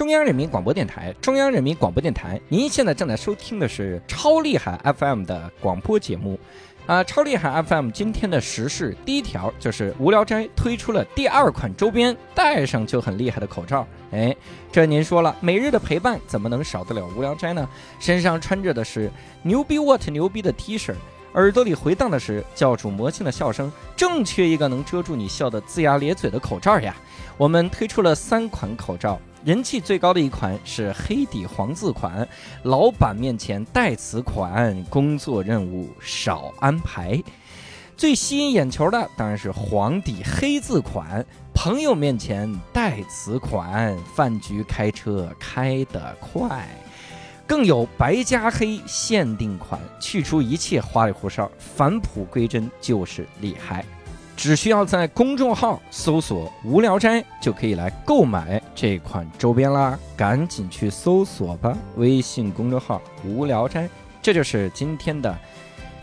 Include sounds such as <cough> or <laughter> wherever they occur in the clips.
中央人民广播电台，中央人民广播电台，您现在正在收听的是超厉害 FM 的广播节目，啊，超厉害 FM 今天的时事第一条就是无聊斋推出了第二款周边，戴上就很厉害的口罩，哎，这您说了，每日的陪伴怎么能少得了无聊斋呢？身上穿着的是牛逼 what 牛逼的 T 恤。耳朵里回荡的是教主魔性的笑声，正缺一个能遮住你笑得龇牙咧嘴的口罩呀！我们推出了三款口罩，人气最高的一款是黑底黄字款，老板面前带此款，工作任务少安排。最吸引眼球的当然是黄底黑字款，朋友面前带此款，饭局开车开得快。更有白加黑限定款，去除一切花里胡哨，返璞归真就是厉害。只需要在公众号搜索“无聊斋”，就可以来购买这款周边啦！赶紧去搜索吧，微信公众号“无聊斋”。这就是今天的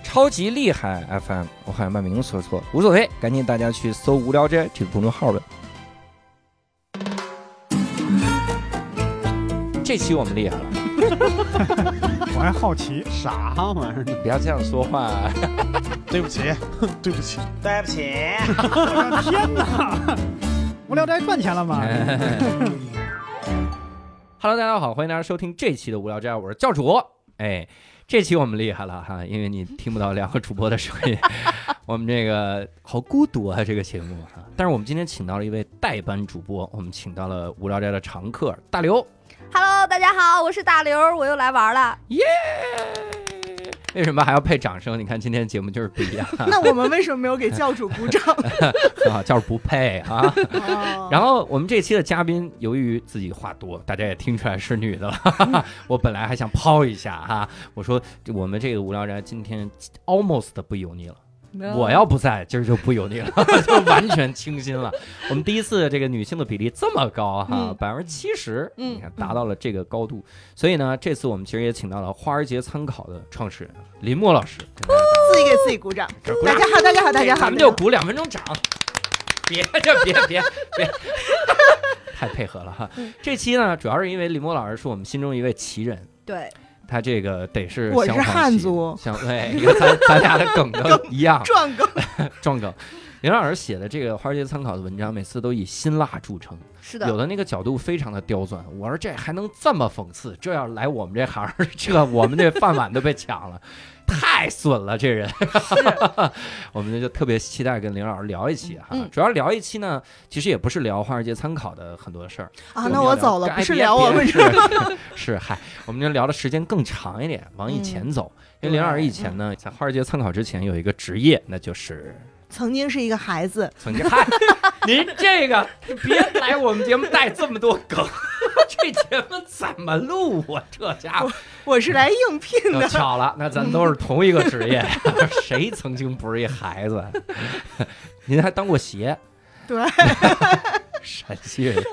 超级厉害 FM，我好像把名字说错，无所谓，赶紧大家去搜“无聊斋”这个公众号吧。这期我们厉害了。<laughs> 我还好奇，啥玩意儿？不要这样说话。<laughs> <laughs> 对不起，对不起，对不起！我的天哪！无聊斋赚钱了吗？Hello，大家好，欢迎大家收听这期的无聊斋，我是教主。哎，这期我们厉害了哈，因为你听不到两个主播的声音，我们这个好孤独啊，这个节目哈。但是我们今天请到了一位代班主播，我们请到了无聊斋的常客大刘。Hello，大家好，我是大刘，我又来玩了，耶！为什么还要配掌声？你看今天节目就是不一样。<laughs> 那我们为什么没有给教主鼓掌？<laughs> 啊，教主不配啊。然后我们这期的嘉宾，由于自己话多，大家也听出来是女的了。<laughs> 我本来还想抛一下哈，我说我们这个无聊人今天 almost 不油腻了。我要不在，今儿就不油腻了，<laughs> 就完全清新了。我们第一次这个女性的比例这么高哈，百分之七十，你看达到了这个高度。所以呢，这次我们其实也请到了花儿节参考的创始人林墨老师，自己给自己鼓掌。大家好，大家好，大家好，咱们就鼓两分钟掌。别这别别别，<laughs> 太配合了哈。这期呢，主要是因为林墨老师是我们心中一位奇人。对。他这个得是我是汉族，像对，你看咱咱俩的梗都 <laughs> 一样，撞梗，<laughs> 撞梗。林老师写的这个《华尔街参考》的文章，每次都以辛辣著称，是的，有的那个角度非常的刁钻。我说这还能这么讽刺？这要来我们这行，这我们这饭碗都被抢了。太损了，这人，<laughs> 我们就特别期待跟林老师聊一期哈。主要聊一期呢，其实也不是聊华尔街参考的很多事儿啊。那我走了，不是聊我们是 <laughs> 是嗨，我们就聊的时间更长一点，往以前走。因为林老师以前呢，在华尔街参考之前有一个职业，那就是曾经是一个孩子。曾经嗨，您这个别来我们节目带这么多梗。<laughs> 这节目怎么录啊？这家伙，我是来应聘的。巧了，那咱都是 <laughs> 同一个职业。谁曾经不是一孩子？<laughs> 您还当过鞋？对，<laughs> 陕西人，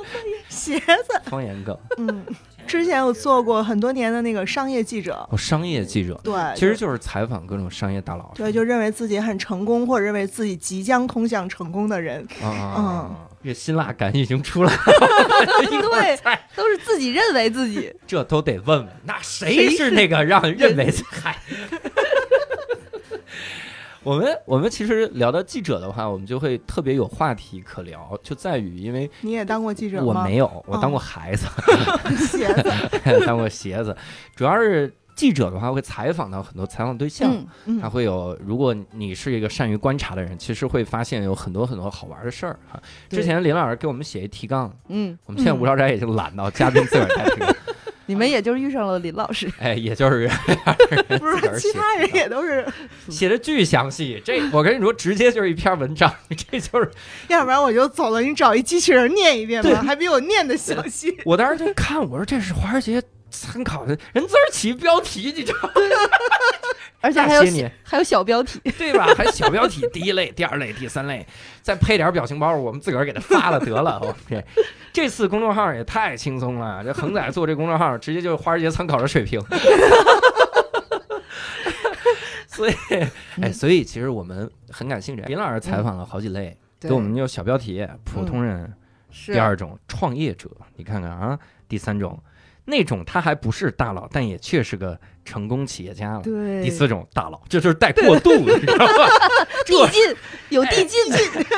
鞋子，方言梗。嗯，之前我做过很多年的那个商业记者。哦，商业记者，对，其实就是采访各种商业大佬。对，就认为自己很成功，或者认为自己即将通向成功的人。嗯。这辛辣感已经出来了，<laughs> 对，都是自己认为自己，这都得问问，那谁是那个让认为嗨？我们我们其实聊到记者的话，我们就会特别有话题可聊，就在于因为你也当过记者吗？我没有，我当过孩子，<laughs> 鞋子，<laughs> 当过鞋子，主要是。记者的话会采访到很多采访对象，他会有。如果你是一个善于观察的人，其实会发现有很多很多好玩的事儿哈。之前林老师给我们写一提纲，嗯，我们现在无聊斋已经懒到嘉宾自个儿带提纲。你们也就是遇上了林老师，哎，也就是 <laughs> 不是其他人也都是写的巨详细。这我跟你说，直接就是一篇文章，<laughs> 这就是。要不然我就走了，你找一机器人念一遍吧，还比我念的详细。我当时就看，我说这是华尔街。参考的人字儿起标题，你知道吗？<laughs> 而且还有还有小标题，<laughs> 对吧？还小标题，<laughs> 第一类、第二类、第三类，再配点表情包，我们自个儿给他发了得了。OK，这次公众号也太轻松了，这恒仔做这公众号，直接就是华尔街参考的水平。所以，哎，所以其实我们很感兴趣。林老师采访了好几类，给我们有小标题，普通人。第二种创业者，你看看啊，第三种，那种他还不是大佬，但也确是个成功企业家了。对，第四种大佬，这就是带过渡，你知道吧？<laughs> 递进有递进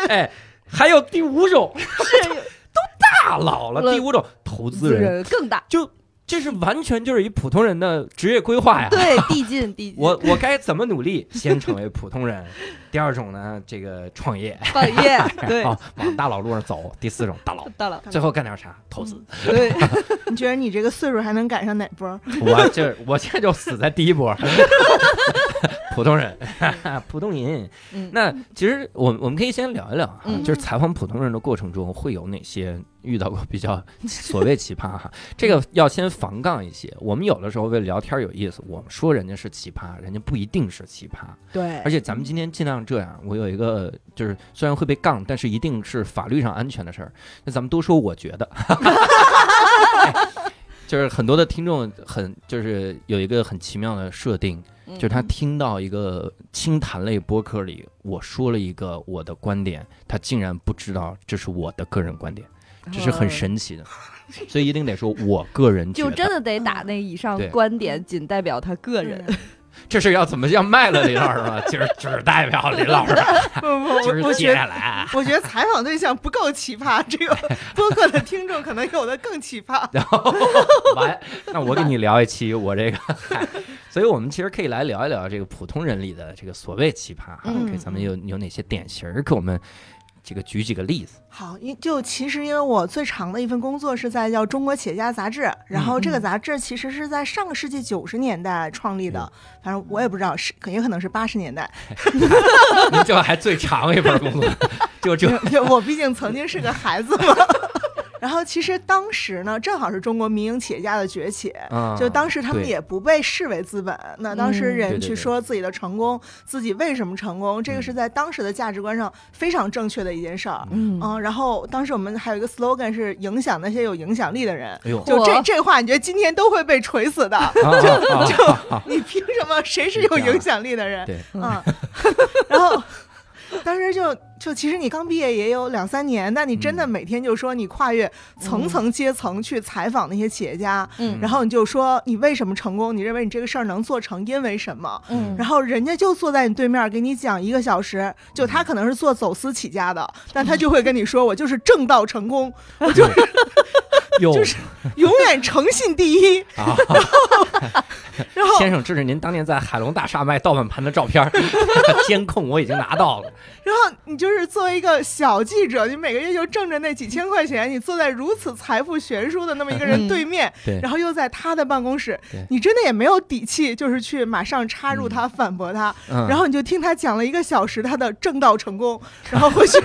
哎，哎，还有第五种是 <laughs> 大佬了，了第五种投资人，人更大。就这是完全就是一普通人的职业规划呀。对，<laughs> 递进递进。我我该怎么努力？先成为普通人。<laughs> 第二种呢，这个创业，创业，<laughs> 对，啊，往大佬路上走。第四种大佬，大佬，最后干点啥？投资。对，你觉得你这个岁数还能赶上哪波？我这我现在就死在第一波，普通人，普通人。嗯 <laughs> 那其实我我们可以先聊一聊啊，嗯就是采访普通人的过程中会有哪些遇到过比较 <laughs> 所谓奇葩哈？这个要先防杠一些。我们有的时候为了聊天有意思，我们说人家是奇葩，人家不一定是奇葩。对而且咱们今天尽量这样，我有一个就是虽然会被杠，但是一定是法律上安全的事儿。那咱们都说我觉得，<laughs> 就是很多的听众很就是有一个很奇妙的设定，嗯。就是他听到一个清谈类播客里我说了一个我的观点，他竟然不知道这是我的个人观点，这是很神奇的。所以一定得说我个人觉得，就真的得打那以上观点，仅代表他个人。这是要怎么样卖了林老师吗？今儿只代表林老师，不不今不，<laughs> 接下来。我觉得采访对象不够奇葩，这个播客的听众可能有的更奇葩。然后完，那我给你聊一期我这个，嗨所以我们其实可以来聊一聊这个普通人里的这个所谓奇葩哈，嗯给咱们有有哪些典型儿，给我们这个举几个例子。好，因就其实因为我最长的一份工作是在叫《中国企业家》杂志，然后这个杂志其实是在上个世纪九十年代创立的，反正我也不知道是，也可能是八十年代。<laughs> 您这还最长一份工作，就这就 <laughs> 我毕竟曾经是个孩子嘛。然后其实当时呢，正好是中国民营企业家的崛起，啊就当时他们也不被视为资本。那当时人去说自己的成功，自己为什么成功，这个是在当时的价值观上非常正确的一件事儿。嗯嗯，然后当时我们还有一个 slogan 是影响那些有影响力的人。哎，就这这话，你觉得今天都会被锤死的？就就 <laughs> 你凭什么？谁是有影响力的人？对，嗯，<laughs> 然后当时就就其实你刚毕业也有两三年，那你真的嗯每天就说你跨越层层阶层去采访那些企业家，嗯然后你就说你为什么成功？你认为你这个事儿能做成，因为什么？嗯然后人家就坐在你对面给你讲一个小时，就他可能是做走私起家的，但他就会跟你说我就是正道成功，我就是有 <laughs> 就是永远诚信第一。<laughs> 啊，然后先生，这是您当年在海龙大厦卖盗版盘的照片，<laughs> 监控我已经拿到了。然后你就是作为一个小记者，你每个月就挣着那几千块钱，你坐在如此财富悬殊的那么一个人嗯对面，对。然后又在他的办公室，你真的也没有底气，就是去马上插入他、反驳他，嗯，然后你就听他讲了一个小时他的正道成功，然后回去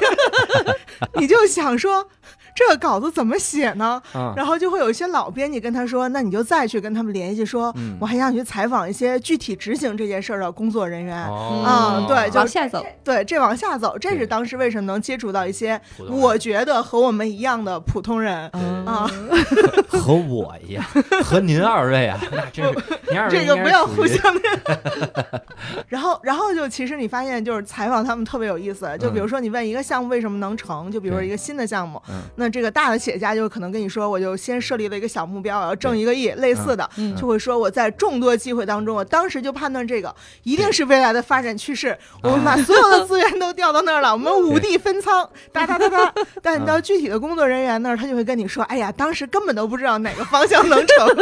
<laughs> 你就想说。这个稿子怎么写呢？嗯然后就会有一些老编辑跟他说：“那你就再去跟他们联系，说、嗯我还想去采访一些具体执行这件事儿的工作人员。哦啊对就往下走，对，这往下走，这是当时为什么能接触到一些我觉得和我们一样的普通人嗯啊。<laughs> 和我一样，和您二位啊，那真是您二位这个不要互相的。<laughs> 然后，然后就其实你发现，就是采访他们特别有意思。就比如说，你问一个项目为什么能成，就比如说一个新的项目，嗯那这个大的企业家就可能跟你说，我就先设立了一个小目标，我要挣一个亿，类似的，嗯就会说我在众多机会当中，我当时就判断这个一定是未来的发展趋势，我们把所有的资源都调到那儿了，我们五地分仓，哒哒哒哒。<laughs> 但你到具体的工作人员那儿，他就会跟你说，哎呀，当时根本都不知道哪个方向能成。<laughs>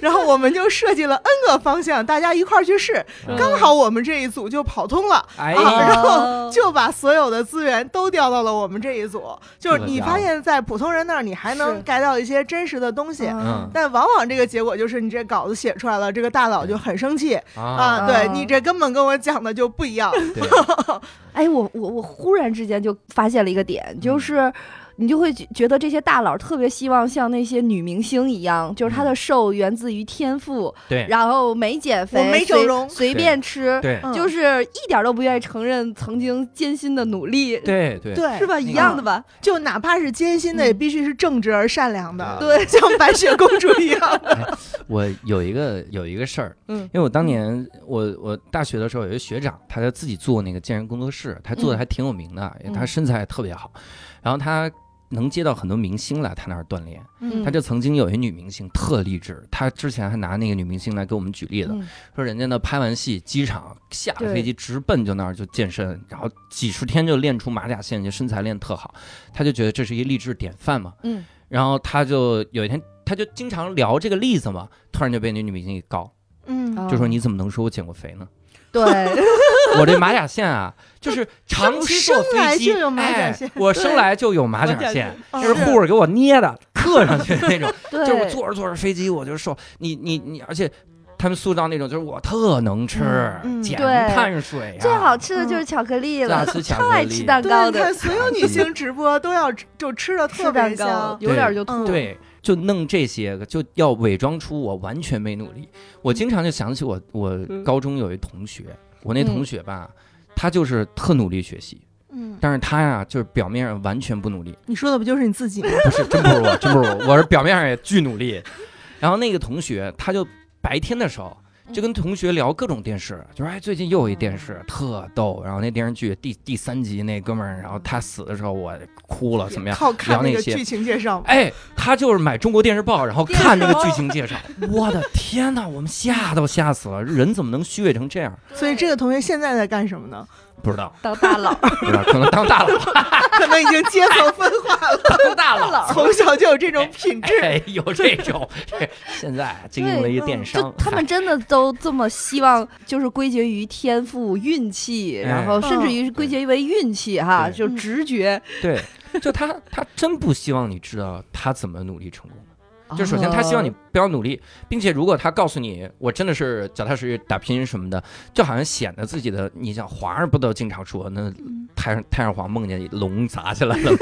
然后我们就设计了 N 个方向，大家一块儿去试，刚好我们这一组就跑通了。然后就把所有的资源都调到了我们这一组。就是你发现，在普通人那儿，你还能是 get 到一些真实的东西，嗯但往往这个结果就是你这稿子写出来了，这个大佬就很生气啊，啊，对啊你这根本跟我讲的就不一样。<laughs> 哎，我我我忽然之间就发现了一个点，嗯就是。你就会觉觉得这些大佬特别希望像那些女明星一样，就是她的瘦源自于天赋，嗯对，然后没减肥，没整容随便吃，对，嗯。就是一点都不愿意承认曾经艰辛的努力，对，对，对，是吧？一样的吧？就哪怕是艰辛的，嗯也必须是正直而善良的，对 <laughs> 像白雪公主一样。<laughs> 我有一个有一个事儿，嗯。因为我当年我我大学的时候有一个学长，他在自己做那个健身工作室，他做的还挺有名的，因为他身材特别好，然后他能接到很多明星来他那儿锻炼。嗯。他就曾经有一女明星特励志，他之前还拿那个女明星来给我们举例子，嗯。说人家呢拍完戏，机场下了飞机直奔就那儿就健身，然后几十天就练出马甲线，就身材练特好，他就觉得这是一励志典范嘛。嗯，然后他就有一天，他就经常聊这个例子嘛，突然就被那女明星给告，就说你怎么能说我减过肥呢？对，<laughs> 我这马甲线啊，就是长期坐飞机，<laughs> 生来就有马甲线。哎，我生来就有马甲线，就是护士给我捏的，刻上去的那种。<laughs> 就是我坐着坐着飞机我就瘦，你你你，而且他们塑造那种就是我特能吃，嗯嗯减碳水啊，最好吃的就是巧克力了，超爱吃蛋对，糕的你看，所有女性直播都要就吃的特别香，有点就吐。嗯对，就弄这些个，就要伪装出我完全没努力。我经常就想起我我嗯高中有一同学，我那同学吧，他就是特努力学习，嗯，但是他呀就是表面上完全不努力，你说的不就是你自己吗？<laughs> 不是，真不是我，真不是我，我是表面上也巨努力。然后那个同学，他就白天的时候就跟同学聊各种电视，就说哎，最近又有一电视特逗。然后那电视剧第第三集那哥们儿，然后他死的时候我哭了，怎么样？靠看聊那些那个剧情介绍，哎，他就是买中国电视报，然后 <laughs> 看那个剧情介绍。我的天哪，我们吓都吓死了，人怎么能虚伪成这样？所以这个同学现在在干什么呢？不知道，当大佬，不知道，可能当大佬，<laughs> 可能已经阶层分化了，当大佬。从小就有这种品质。哎，有这种，现在经营了一电商就，他们真的都这么希望，就是归结于天赋、运气，哎。然后甚至于归结为运气哈，对。就直觉。对，就他他真不希望你知道他怎么努力成功就首先他希望你不要努力，并且如果他告诉你我真的是脚踏实地打拼什么的，就好像显得自己的，你像皇上不都经常说那太上太上皇梦见龙砸下来了，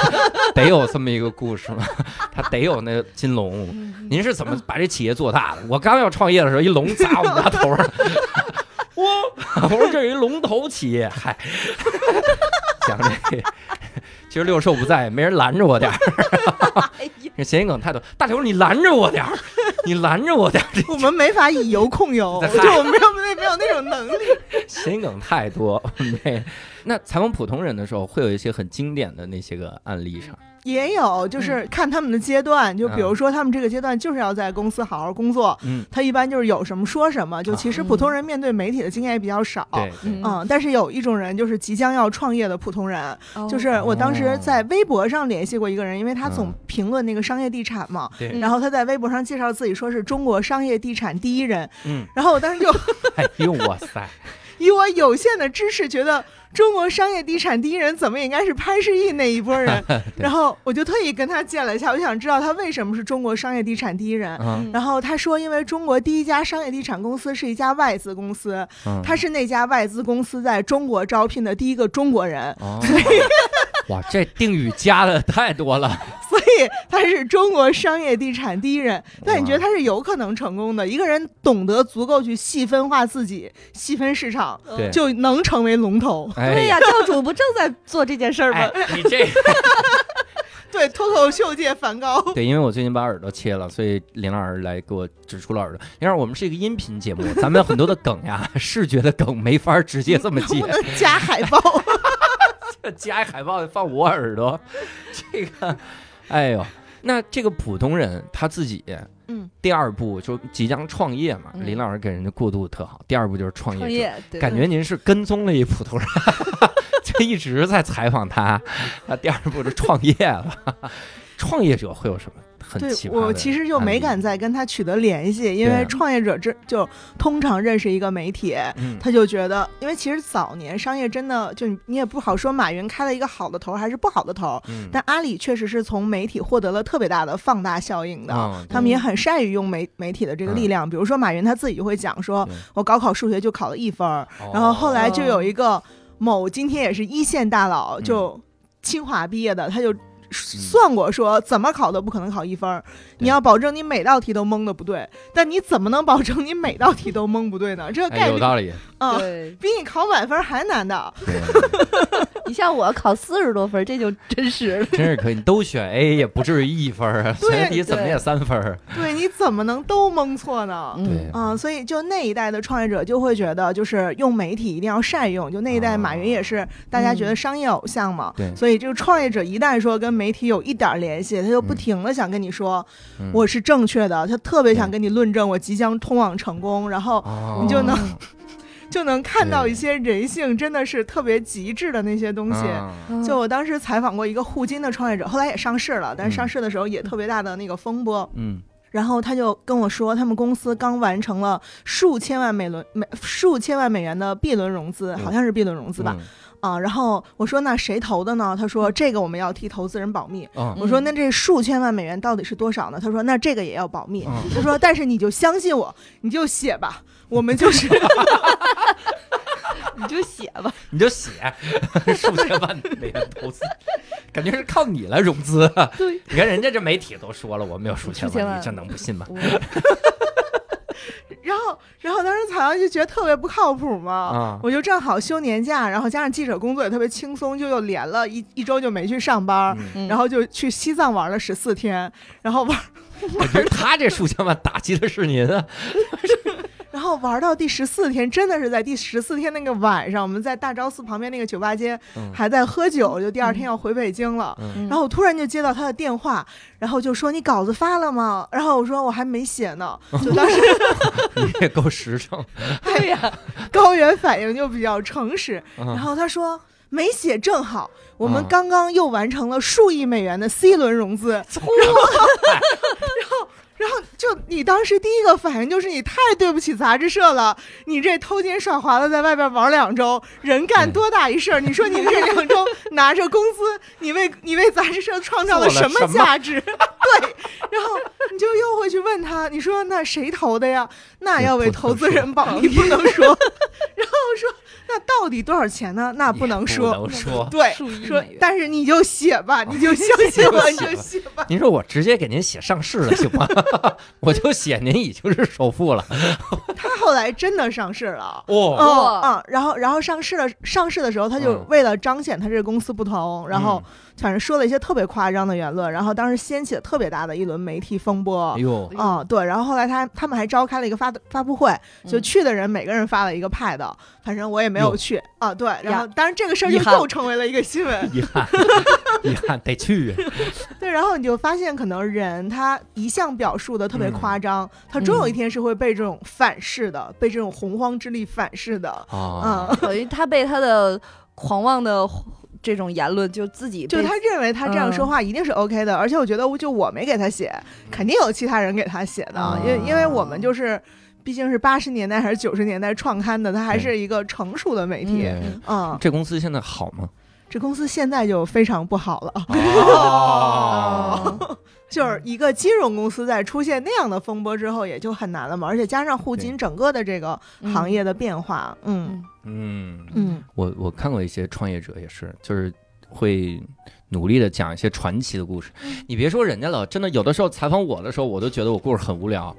<laughs> 得有这么一个故事吗？<laughs> 他得有那金龙。您是怎么把这企业做大的？我刚要创业的时候，一龙砸我们家头上，我 <laughs> 我说这是一龙头企业，嗨，讲这，其实六兽不在，没人拦着我点儿。<laughs> 这 <laughs> 谐音梗太多，大刘你拦着我点儿，你拦着我点儿，我们没法以 <laughs> 油控油，嗨就我们没有没有没有那种能力。谐音梗太多。对，那采访普通人的时候，会有一些很经典的那些个案例上。也有，就是看他们的阶段，就比如说他们这个阶段就是要在公司好好工作，嗯，他一般就是有什么说什么。就其实普通人面对媒体的经验也比较少。嗯，但是有一种人就是即将要创业的普通人，哦。就是我当时在微博上联系过一个人，因为他总嗯评论那个商业地产嘛，对，然后他在微博上介绍自己说是中国商业地产第一人，嗯，然后我当时就 <laughs> 哎呦哇塞，以我有限的知识，觉得中国商业地产第一人怎么也应该是潘石屹那一波人，<laughs> 然后我就特意跟他见了一下，我想知道他为什么是中国商业地产第一人。嗯。然后他说，因为中国第一家商业地产公司是一家外资公司，嗯，他是那家外资公司在中国招聘的第一个中国人，哦，哇，这定语加的太多了。<laughs> 所 <laughs> 以他是中国商业地产第一人。但你觉得他是有可能成功的？一个人懂得足够去细分化自己、细分市场，就能成为龙头。哎对呀，教主不正在做这件事儿吗哎？，你这 <laughs> 对，脱口秀界梵高。<laughs> 对，因为我最近把耳朵切了，所以林老师来给我指出了耳朵。林老师，我们是一个音频节目，咱们很多的梗呀，视觉的梗没法直接这么接能不，能加海报？加一海报放我耳朵，这个，哎呦，<laughs> 那这个普通人他自己，嗯，第二步就即将创业嘛，嗯林老师给人家过渡特好，第二步就是创业者。创业，对感觉您是跟踪了一普通人，<laughs> 就一直在采访他。那第二步就创业了，<laughs> 创业者会有什么很对奇葩我其实就没敢再跟他取得联系，因为创业者这就通常认识一个媒体，嗯。他就觉得，因为其实早年商业真的就你你也不好说马云开了一个好的头还是不好的头，嗯。但阿里确实是从媒体获得了特别大的放大效应的。嗯他们也很善于用媒媒体的这个力量，比如说马云他自己就会讲说，我高考数学就考了一分儿，然后后来就有一个某今天也是一线大佬，嗯。就清华毕业的，他就算过说怎么考都不可能考一分儿，你要保证你每道题都蒙的不对，但你怎么能保证你每道题都蒙不对呢？这个概率哎有道理，啊，比你考满分还难的。<laughs> 你像我考四十多分，这就真实了。<laughs> 真是可以，你都选 A 也不至于一分儿啊，对选题怎么也三分儿。对，你怎么能都蒙错呢？对，嗯，所以就那一代的创业者就会觉得，就是用媒体一定要善用。就那一代，马云也是大家觉得商业偶像嘛。对所以这个创业者一旦说跟媒体有一点联系，他就不停的想跟你说、嗯我是正确的，他特别想跟你论证我即将通往成功，然后哦你就能 <laughs> 就能看到一些人性真的是特别极致的那些东西。啊就我当时采访过一个互金的创业者，后来也上市了，但是上市的时候也特别大的那个风波。嗯然后他就跟我说，他们公司刚完成了数千万美轮美数千万美元的 B 轮融资，嗯好像是 B 轮融资吧？啊，然后我说那谁投的呢？他说这个我们要替投资人保密。嗯我说那这数千万美元到底是多少呢？他说那这个也要保密。嗯他说但是你就相信我，你就写吧，我们就是 <laughs> 你就写吧。你就写 <laughs> 数千万美元投资，感觉是靠你来融资。对，你看人家这媒体都说了，我们有数千万，千万你这能不信吗？<laughs> 然后，然后当时采阳就觉得特别不靠谱嘛，嗯我就正好休年假，然后加上记者工作也特别轻松，就又连了一一周就没去上班，然后就去西藏玩了十四天，然后玩，我觉得他这数千万打击的是您啊。然后玩到第十四天，真的是在第十四天那个晚上，我们在大昭寺旁边那个酒吧街嗯。还在喝酒，就第二天要回北京了。嗯。然后我突然就接到他的电话，然后就说你稿子发了吗？然后我说我还没写呢，就当时 <laughs> 你也够实诚。<laughs> 对呀，高原反应就比较诚实，然然后他说没写正好，我们嗯。刚刚又完成了数亿美元的 C 轮融资，然后 <laughs> 然后然后就你当时第一个反应就是你太对不起杂志社了，你这偷奸耍滑的在外边玩两周，人干嗯多大一事儿？你说你这两周拿着工资，你为 <laughs> 你为杂志社创造了什么做了什么价值？对，然后你就又会去问他，你说那谁投的呀？那要为投资人保密，不能说。<laughs> 然后说那到底多少钱呢？那不能说。不能说。对，<laughs> 说但是你就写吧，<laughs> 你就相信我，你就写吧。您说我直接给您写上市了行吗？<laughs> 我就写您已经是首富了。他后来真的上市了。哦，嗯然后然后上市了，上市的时候他就嗯为了彰显他这个公司不同，然后嗯反正说了一些特别夸张的言论，然后当时掀起了特别大的一轮媒体风波哎。呦，嗯，对，然后后来他他们还召开了一个发发布会，就嗯去的人每个人发了一个 pad，反正我也没有去啊。对，然后呀当然这个事儿就又成为了一个新闻。遗憾，<laughs> 遗憾得去。<laughs> 对，然后你就发现，可能人他一向表述的特别嗯夸张，他终有一天是会被这种反噬的，被这种洪荒之力反噬的。啊，嗯，等于他被他的狂妄的这种言论就自己就他认为他这样说嗯话一定是 OK 的，而且我觉得，就我没给他写，肯定有其他人给他写的，啊因为因为我们就是。毕竟是八十年代还是九十年代创刊的，它还是一个成熟的媒体。对嗯，这公司现在好吗？这公司现在就非常不好了。哦，<laughs> 就是一个金融公司在出现那样的风波之后，也就很难了嘛。而且加上互金整个的这个行业的变化，嗯。嗯。嗯。我我看过一些创业者也是，就是会努力的讲一些传奇的故事。你别说人家了，真的有的时候采访我的时候，我都觉得我故事很无聊，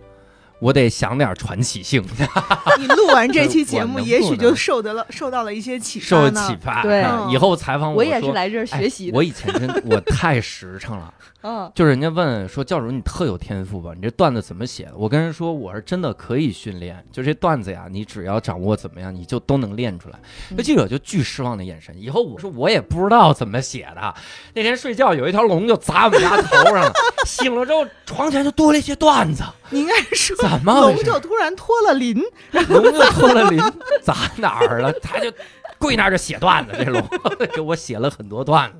我得想点传奇性，<laughs> 你录完这期节目，<laughs> 也许就受得了受到了一些启发受。启发。对啊以后采访我也是来这儿哎学习的。我以前真我太实诚了，<laughs> 嗯，就是人家问说教主你特有天赋吧，你这段子怎么写的？我跟人说我是真的可以训练，就这段子呀，你只要掌握怎么样，你就都能练出来。那嗯记者就巨失望的眼神，以后我说我也不知道怎么写的。那天睡觉有一条龙就砸我们家头上了，醒了之后床前就多了一些段子，你应该说怎么？龙就突然脱了鳞，龙就脱了鳞，砸哪儿了？他就跪那儿就写段子，这龙 <laughs> 给我写了很多段子。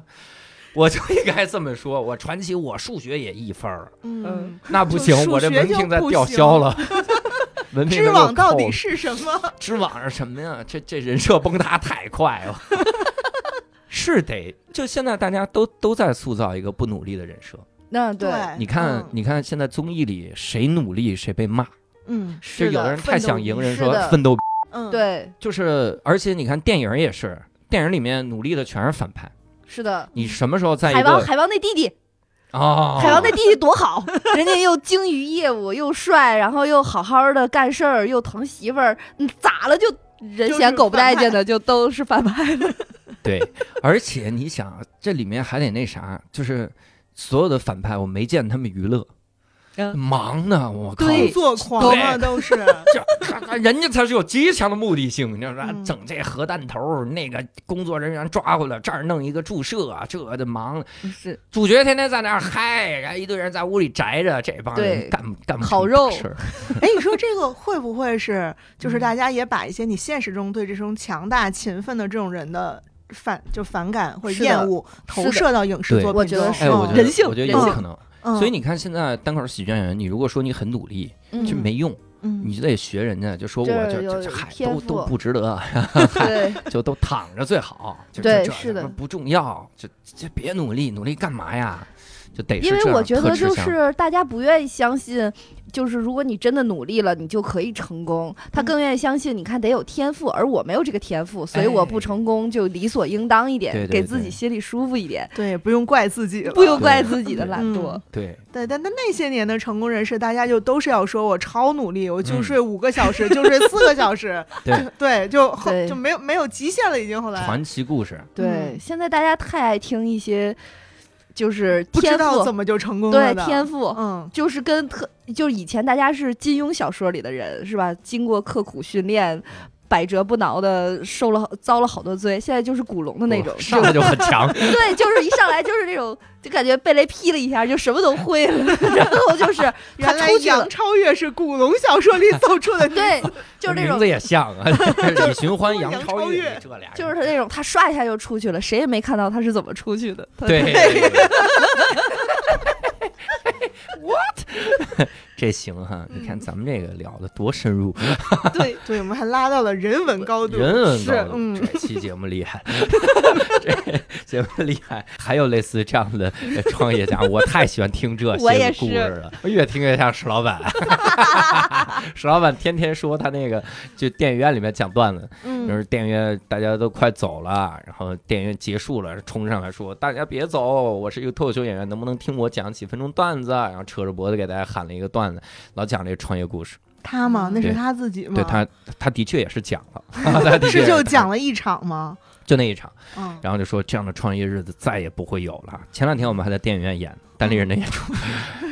我就应该这么说，我传奇，我数学也一分儿，嗯，那不行我这文凭再吊销了。<laughs> 文凭知网到底是什么？知网是什么呀？这这人设崩塌太快了，<laughs> 是得就现在大家都都在塑造一个不努力的人设。那对，你看，嗯你看现在综艺里谁努力谁被骂，嗯就是有的人太想赢，人说奋斗，嗯，对，就是而且你看电影也是，电影里面努力的全是反派。是的。你什么时候在海王，海王那弟弟，哦？海王那弟弟多好，<laughs> 人家又精于业务，又帅，然后又好好的干事儿，又疼媳妇儿，嗯咋了就人嫌狗不待见的就都是反派了。对，而且你想，这里面还得那啥，就是所有的反派，我没见他们娱乐，嗯。忙呢，我工作狂啊，都是。<laughs> 这人家才是有极强的目的性，<laughs> 你知道吧？嗯。整这核弹头，那个工作人员抓回来，这儿弄一个注射，这的忙。是。主角天天在那儿嗨，然后一堆人在屋里宅着，这帮人对。干干烤肉。大事儿。<laughs> 哎，你说这个会不会是，就是嗯。大家也把一些你现实中对这种强大、勤奋的这种人的反就反感或者厌恶投射到影视作品中？我觉得是哎，我觉得人性我觉得人性有可能。嗯，所以你看，现在单口喜剧演员，你如果说你很努力，嗯就没用，嗯，你就得学人家，就说我就就就嗨，都都不值得 <laughs> <laughs> 就都躺着最好。就就这对是的不重要，就就别努力，努力干嘛呀？就得是因为我觉得就是大家不愿意相信，就是如果你真的努力了，你就可以成功。他嗯更愿意相信，你看得有天赋，而我没有这个天赋，所以我不哎成功就理所应当一点，给自己心里舒服一点，对，不用怪自己，不用怪自己的懒嗯惰。对对，但但那些年的成功人士，大家就都是要说我超努力，我就嗯睡五个小时，就睡四个小时，<laughs> 对。就对，就后就没有没有极限了，已经后来。传奇故事，对，嗯。现在大家太爱听一些就是天不知道怎赋，么就成功了对天赋。嗯，就是跟特，就是以前大家是金庸小说里的人，是吧？经过刻苦训练，百折不挠的受了遭了好多罪，现在就是古龙的那种，我上来就很强。<laughs> 对，就是一上来就是那种，就感觉被雷劈了一下，就什么都会了，<laughs> 然后就是 <laughs> 原来杨，超越是古龙小说里走出的，对，就是那种名字。也像啊，李寻欢、杨杨超越这俩，就是他那种，他唰一下就出去了，谁也没看到他是怎么出去的。他对。What？这行哈，你看咱们这个聊的多深入，<laughs> 对，对，我们还拉到了人文高度，人文是高度。嗯这期节目厉害，<laughs> 这节目厉害。还有类似这样的呃创业家，<laughs> 我太喜欢听这些故事了，我越听越像石老板。石老板天天说他那个就电影院里面讲段子，嗯就嗯，是电影院大家都快走了，然后电影院结束了，冲上来说：“大家别走，我是一个脱口秀演员，能不能听我讲几分钟段子？”然后扯着脖子给大家喊了一个段子，老讲这个创业故事。他吗，那是他自己吗，对他，他的确也是讲了，<laughs> 他的确是就讲了一场吗？就那一场，嗯，然后就说这样的创业日子再也不会有了。前两天我们还在电影院演单立人的演出，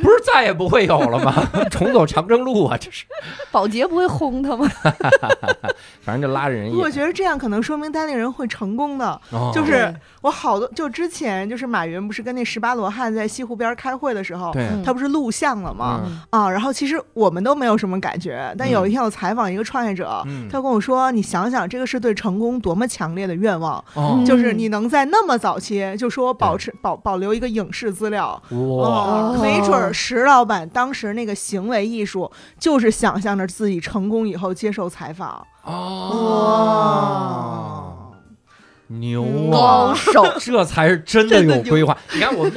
不是再也不会有了吗？<laughs> 重走长征路啊，这是，保洁不会轰他吗？<laughs> 反正就拉着人。我觉得这样可能说明单立人会成功的。哦就是我好多就之前就是马云不是跟那十八罗汉在西湖边开会的时候，他不是录像了吗？嗯啊，然后其实我们都没有什么感觉，但有一天我采访一个创业者，嗯他跟我说：“你想想，这个是对成功多么强烈的愿望，哦就是你能在那么早期就说保持保保留一个影视资料。”哇，哦，没准儿石老板当时那个行为艺术，就是想象着自己成功以后接受采访。哦，牛高啊！手，<laughs> 这才是真的有规划。你看，我们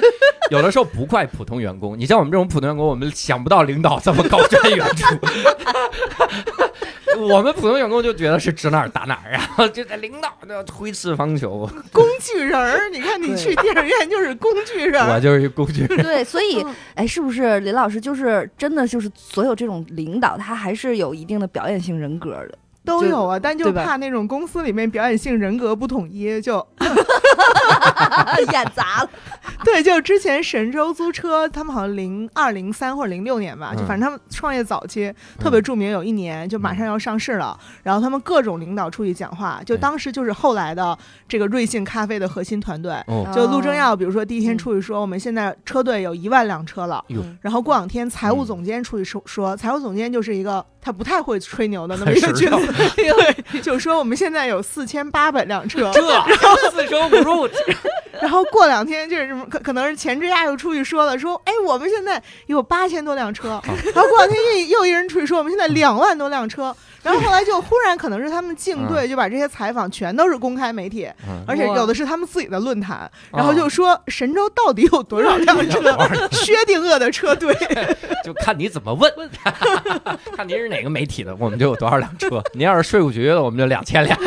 有的时候不怪普通员工，你像我们这种普通员工，我们想不到领导这么高瞻远瞩。<laughs> 我们普通员工就觉得是指哪儿打哪儿，然 <laughs> 后就在领导那挥斥方遒，工具人儿，你看你去电影院就是工具人。我就是一工具人。对，所以嗯哎，是不是林老师就是真的就是所有这种领导，他还是有一定的表演性人格的？都有啊，但就怕那种公司里面表演性人格不统一，就 <laughs> 演砸了，对，就之前神州租车，他们好像零二零三或者零六年吧，就嗯反正他们创业早期特别著名，有一年就马上要上市了，然后他们各种领导出去讲话，就当时就是后来的这个瑞幸咖啡的核心团队。哦，就陆正耀，比如说第一天嗯。出去说，我们现在车队有一万辆车了。然后过两天财务嗯。总监出去说说，财务总监就是一个他不太会吹牛的那么一个很实诚角色，对，就说我们现在有四千八百辆车，这四舍五入，<laughs> 然后过两天就是什么，可可能是钱之亚又出去说了，说哎，我们现在有八千多辆车，然后过两天又又一人出去说我们现在两万多辆车，然后后来就忽然可能是他们 <laughs> 竞队就把这些采访全都是公开媒体，嗯而且有的是他们自己的论坛，哦然后就说神州到底有多少辆 <laughs> 车，<laughs> 薛定谔的车队，就看你怎么问，看您是哪个媒体的，我们就有多少辆车。您要是税务局的，我们就两千辆。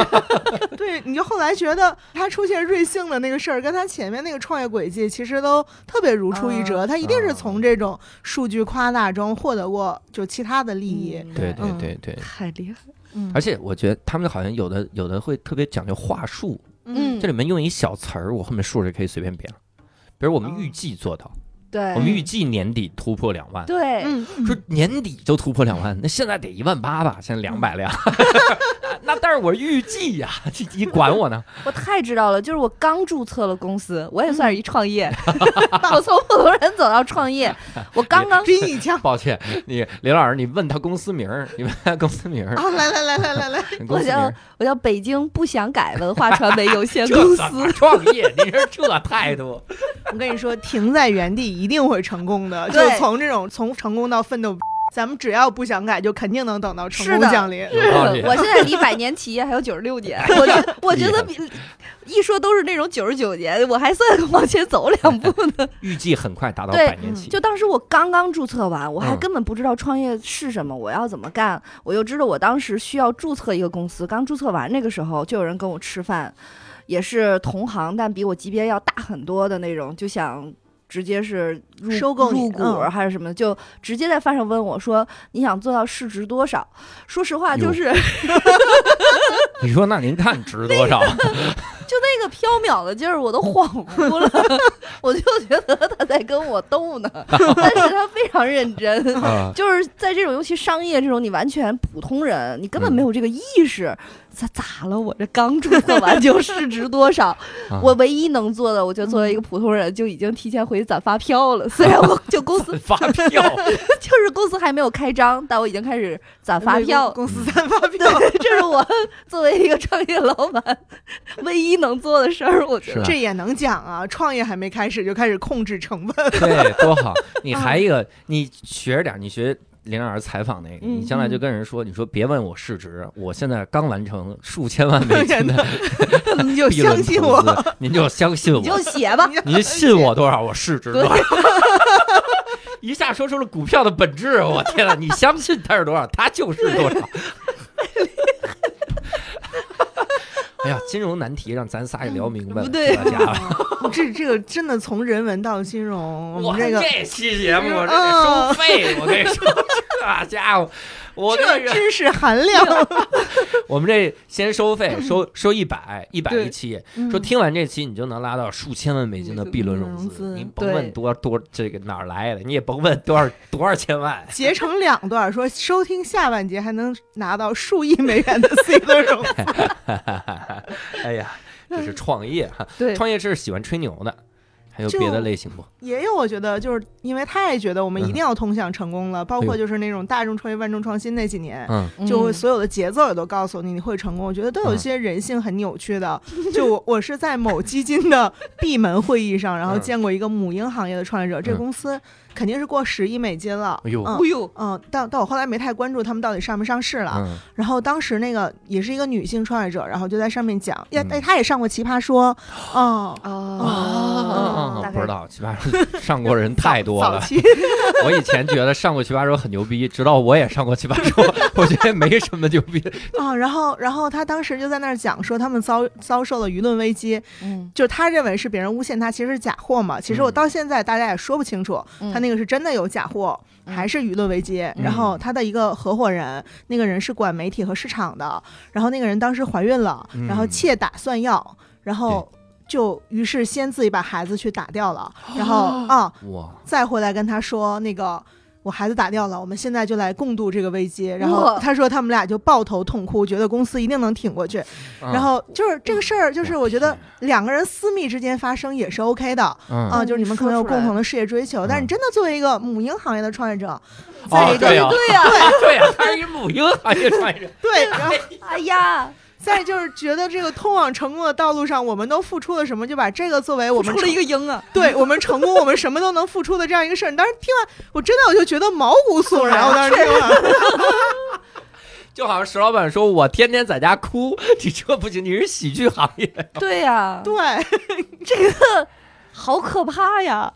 对，你就后来觉得他出现瑞幸的那个事儿，跟他前面那个创业轨迹其实都特别如出一辙，他一定是从这种数据夸大中获得过就其他的利益。对对嗯对对，太厉害，嗯。而且我觉得他们好像有的有的会特别讲究话术，嗯。这里面用一小词儿，我后面数就可以随便编了。比如我们预计做到，对，我们预计年底突破两万。对，嗯，说年底就突破两万，那现在得一万八吧？现在两百辆，<laughs> 那但是我预计呀，你你管我呢？我太知道了，就是我刚注册了公司，我也算是一创业，<laughs> 我从普通人走到创业，我刚刚比你强抱歉，你林老师，你问他公司名儿，你问他公司名儿，啊！来来来来来来，你公司名儿，我叫北京不想改文化传媒有限 <laughs> 公司。创业？你这这态度，我跟你说，停在原地一定会成功的。就对从这种从成功到奋斗，咱们只要不想改，就肯定能等到成是的功降临。有道理。<laughs> 我现在离百年企业还有九十六年，<laughs> 我觉我觉得比一说都是那种九十九年，我还算 <laughs> 往前走两步呢。预计很快达到百年期。就当时我刚刚注册完，我还嗯根本不知道创业是什么，我要怎么干。我就知道我当时需要注册一个公司，刚注册完那个时候，就有人跟我吃饭，也是同行，但比我级别要大很多的那种，就想。直接是入收购入股嗯还是什么，就直接在饭上问我说：“你想做到市值多少？”说实话，就是 <laughs> <laughs> 你说那您看值多少？<laughs> 就那个飘渺的劲儿，我都恍惚了，<laughs> 我就觉得他在跟我逗呢，<laughs> 但是他非常认真。啊，就是在这种尤其商业这种，你完全普通人，你根本没有这个意识。咋咋了？我这刚注册完就市值多少？<laughs> 啊我唯一能做的，我就作为一个普通人，就已经提前回去攒发票了。虽然我就公司发票，就是公司还没有开张，但我已经开始攒发票。公司攒发票，对，这是我作为一个创业老板唯一能做的事儿。我觉得这也能讲啊！创业还没开始就开始控制成本，对，多好！<laughs> 你还一个，你学着点，你学林老师采访那个，嗯你将来就跟人说，你说别问我市值，我现在刚完成数千万美金的 <laughs> 你就相信我。资，<laughs> 您就相信你就我，写吧。您信我多少，我市值多少。一下说出了股票的本质，我天呐，你相信它是多少，它就是多少。哎呀，金融难题让咱仨也聊明白了，不对这家伙。<laughs> 这这个真的从人文到金融，我我们这个这期节目我这得收费，我跟你说，这 <laughs> 家伙，我这跟你说，知识含量，<laughs> 我们这先收费，收收一百，一百对一期，嗯说听完这期你就能拉到数千万美金的 B 轮融融资您甭问多多这个哪儿来的，你也甭问多少多少千万，<laughs> 截成两段，说收听下半节还能拿到数亿美元的 C 轮融资。<laughs> 哎呀，这是创业哈，对，创业是喜欢吹牛的，还有别的类型不？也有，我觉得就是因为他也觉得我们一定要通向成功了，包括就是那种大众创业、万众创新那几年。嗯，就所有的节奏也都告诉你你会成功，我觉得都有一些人性很扭曲的。就我我是在某基金的闭门会议上，然后嗯见过一个母婴行业的创业者，这公司肯定是过十亿美金了。哎呦，嗯哎呦，嗯，但但我后来没太关注他们到底上没上市了。嗯，然后当时那个也是一个女性创业者，然后就在上面讲，也，嗯。哎，她也上过《奇葩说》，哦，哦。大概嗯不知道，奇葩说上过人太多了。早期。<laughs> 我以前觉得上过奇葩说很牛逼，直到我也上过奇葩说，<laughs> 我觉得没什么牛逼。啊，然后然后她当时就在那儿讲说他们遭遭受了舆论危机，嗯，就他认为是别人诬陷他，其实是假货嘛。其实我嗯。到现在大家也说不清楚，嗯。他那个是真的有假货，嗯还是舆论危机。然后他的一个合伙人，那个人是管媒体和市场的，然后那个人当时怀孕了，然后嗯妾打算要，然后就于是先自己把孩子去打掉了，<gasps> 然后啊、哇，再回来跟他说那个。我孩子打掉了，我们现在就来共度这个危机。然后他说他们俩就抱头痛哭，觉得公司一定能挺过去。嗯然后就是这个事儿，就是我我觉得两个人私密之间发生也是 OK 的嗯啊，就是你们可能有共同的事业追求，但是你真的作为一个母婴行业的创业者，哦在一个对呀对呀，对呀，他是一母婴行业创业者，对，然后哎呀，再就是觉得这个通往成功的道路上，我们都付出了什么，就把这个作为我们出了一个个鹰啊，对我们成功，我们什么都能付出的这样一个事儿。当时听完，我真的我就觉得毛骨悚然。<laughs> 我当时听完，<laughs> <laughs> 就好像石老板说：“我天天在家哭，你这不行，你是喜剧行业。对呀，对，这个好可怕呀！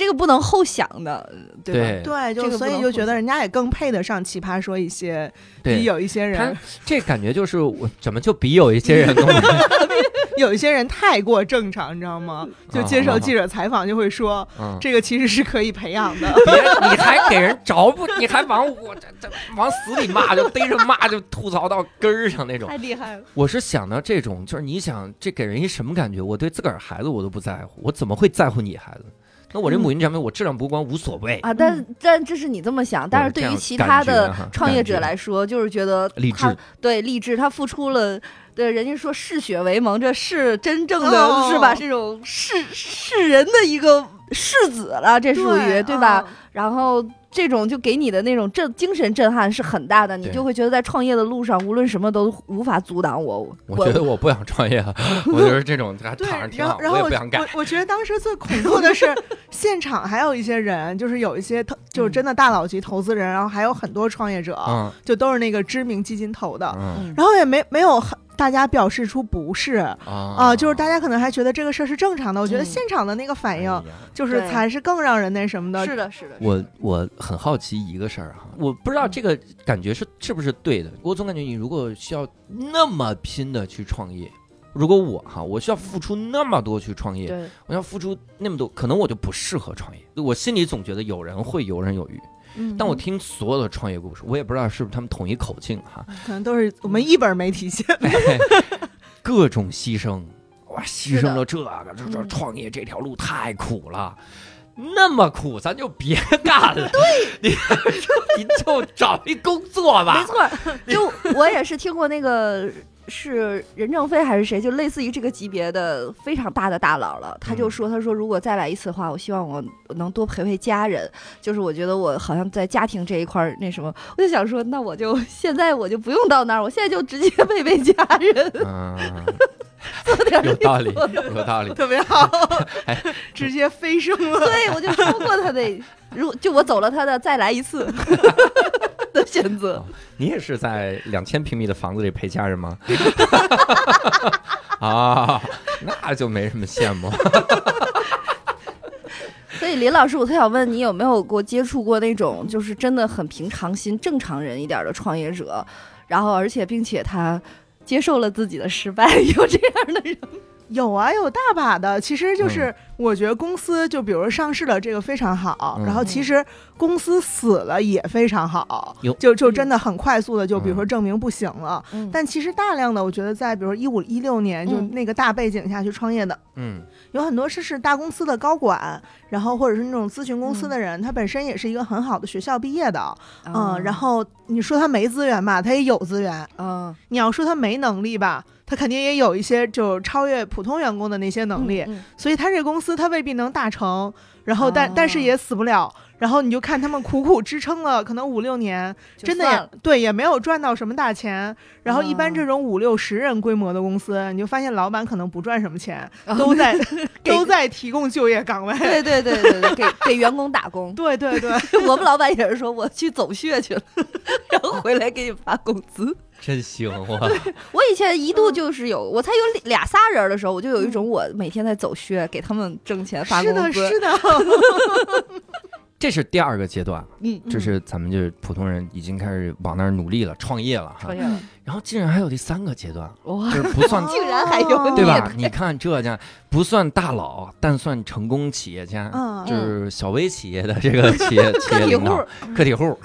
这个不能后想的，对吧？对，就所以就觉得人家也更配得上奇葩说一些，对比有一些人这感觉就是我怎么就比有一些人 <laughs> 有一些人太过正常，你知道吗？就接受记者采访就会说，嗯，这个其实是可以培养的。别，你还给人着不？你还往我这这往死里骂，就逮着骂，就吐槽到根儿上那种。太厉害了。我是想到这种，就是你想这给人一什么感觉？我对自个儿孩子我都不在乎，我怎么会在乎你孩子？那我这母婴产品我质量不光无所谓，啊，但但这是你这么想，但是对于其他的创业者来说，就是觉得励志，对励志，他付出了，对人家说嗜血为盟，这是真正的哦。是吧？这种世世人的一个世子了，这属于对吧？然后这种就给你的那种震精神震撼是很大的，你就会觉得在创业的路上，无论什么都无法阻挡我。我觉得我不想创业了，<laughs> 我觉得这种还躺着挺好，然后我也不想干。我我觉得当时最恐怖的是，<laughs> 现场还有一些人，就是有一些投，就是真的大佬级投资人，然后还有很多创业者，嗯，就都是那个知名基金投的，嗯然后也没没有很。大家表示出不是啊、啊就是大家可能还觉得这个事儿是正常的。我觉得嗯现场的那个反应，就是才是更让人那什么的。是的，是的，我我很好奇一个事儿哈，我不知道这个感觉是是不是对的。我总感觉你如果需要那么拼的去创业，如果我哈，我需要付出那么多去创业，我要付出那么多，可能我就不适合创业。我心里总觉得有人会游刃有余，嗯但我听所有的创业故事，我也不知道是不是他们统一口径哈，可能都是我们一本媒体写的。各种牺牲，哇，牺牲了这个，这这嗯创业这条路太苦了。那么苦，咱就别干了。<laughs> 对，你你就找一工作吧。没错，就我也是听过那个是任正非还是谁，就类似于这个级别的非常大的大佬了。他就说，他说如果再来一次的话，我希望我能多陪陪家人。就是我觉得我好像在家庭这一块儿那什么，我就想说，那我就现在我就不用到那儿，我现在就直接陪陪家人，嗯，<laughs> 做点有道理，有道理。特别好 <laughs> 哎，直接飞升了。<laughs> 对，我就说过他的，如就我走了他的再来一次 <laughs> 的选择。你也是在两千平米的房子里陪家人吗？<laughs> 啊，那就没什么羡慕。<laughs> 所以林老师，我特想问你有没有过接触过那种就是真的很平常心、正常人一点的创业者，然后而且并且他接受了自己的失败，有这样的人？有啊，有大把的。其实就是我觉得公司，就比如上市了，这个非常好。嗯然后其实公司死了也非常好哟，就就真的很快速的，就比如说证明不行了。嗯但其实大量的，我觉得在比如一五一六年就嗯那个大背景下去创业的，嗯有很多是是大公司的高管，然后或者是那种咨询公司的人，他本身也是一个很好的学校毕业的，嗯，然后你说他没资源吧，他也有资源；嗯，你要说他没能力吧，他肯定也有一些就超越普通员工的那些能力。嗯所以他这公司他未必能大成，然后但、哦但是也死不了。然后你就看他们苦苦支撑了可能五六年，真的也对，也没有赚到什么大钱。然后一般哦这种五六十人规模的公司，你就发现老板可能不赚什么钱，<laughs> 哦都在 <laughs> 都在提供就业岗位。对对对对对，给给员工打工。对对对，<laughs> 我们老板也是说我去走穴去了，然后回来给你发工资。真行哇！我以前一度就是有，我才有俩仨人的时候，我就有一种我每天在走穴，给他们挣钱发工资是的。是的，这是第二个阶段，嗯，这是咱们就是普通人已经开始往那儿努力了，创业了哈创。业了，然后竟然还有第三个阶段，哇，就是不算 <laughs> 竟然还有 <laughs> 对吧？哦你你看这家不算大佬，但算成功企业家，嗯就是小微企业的这个企业 <laughs> 企业个体户领导，个体户。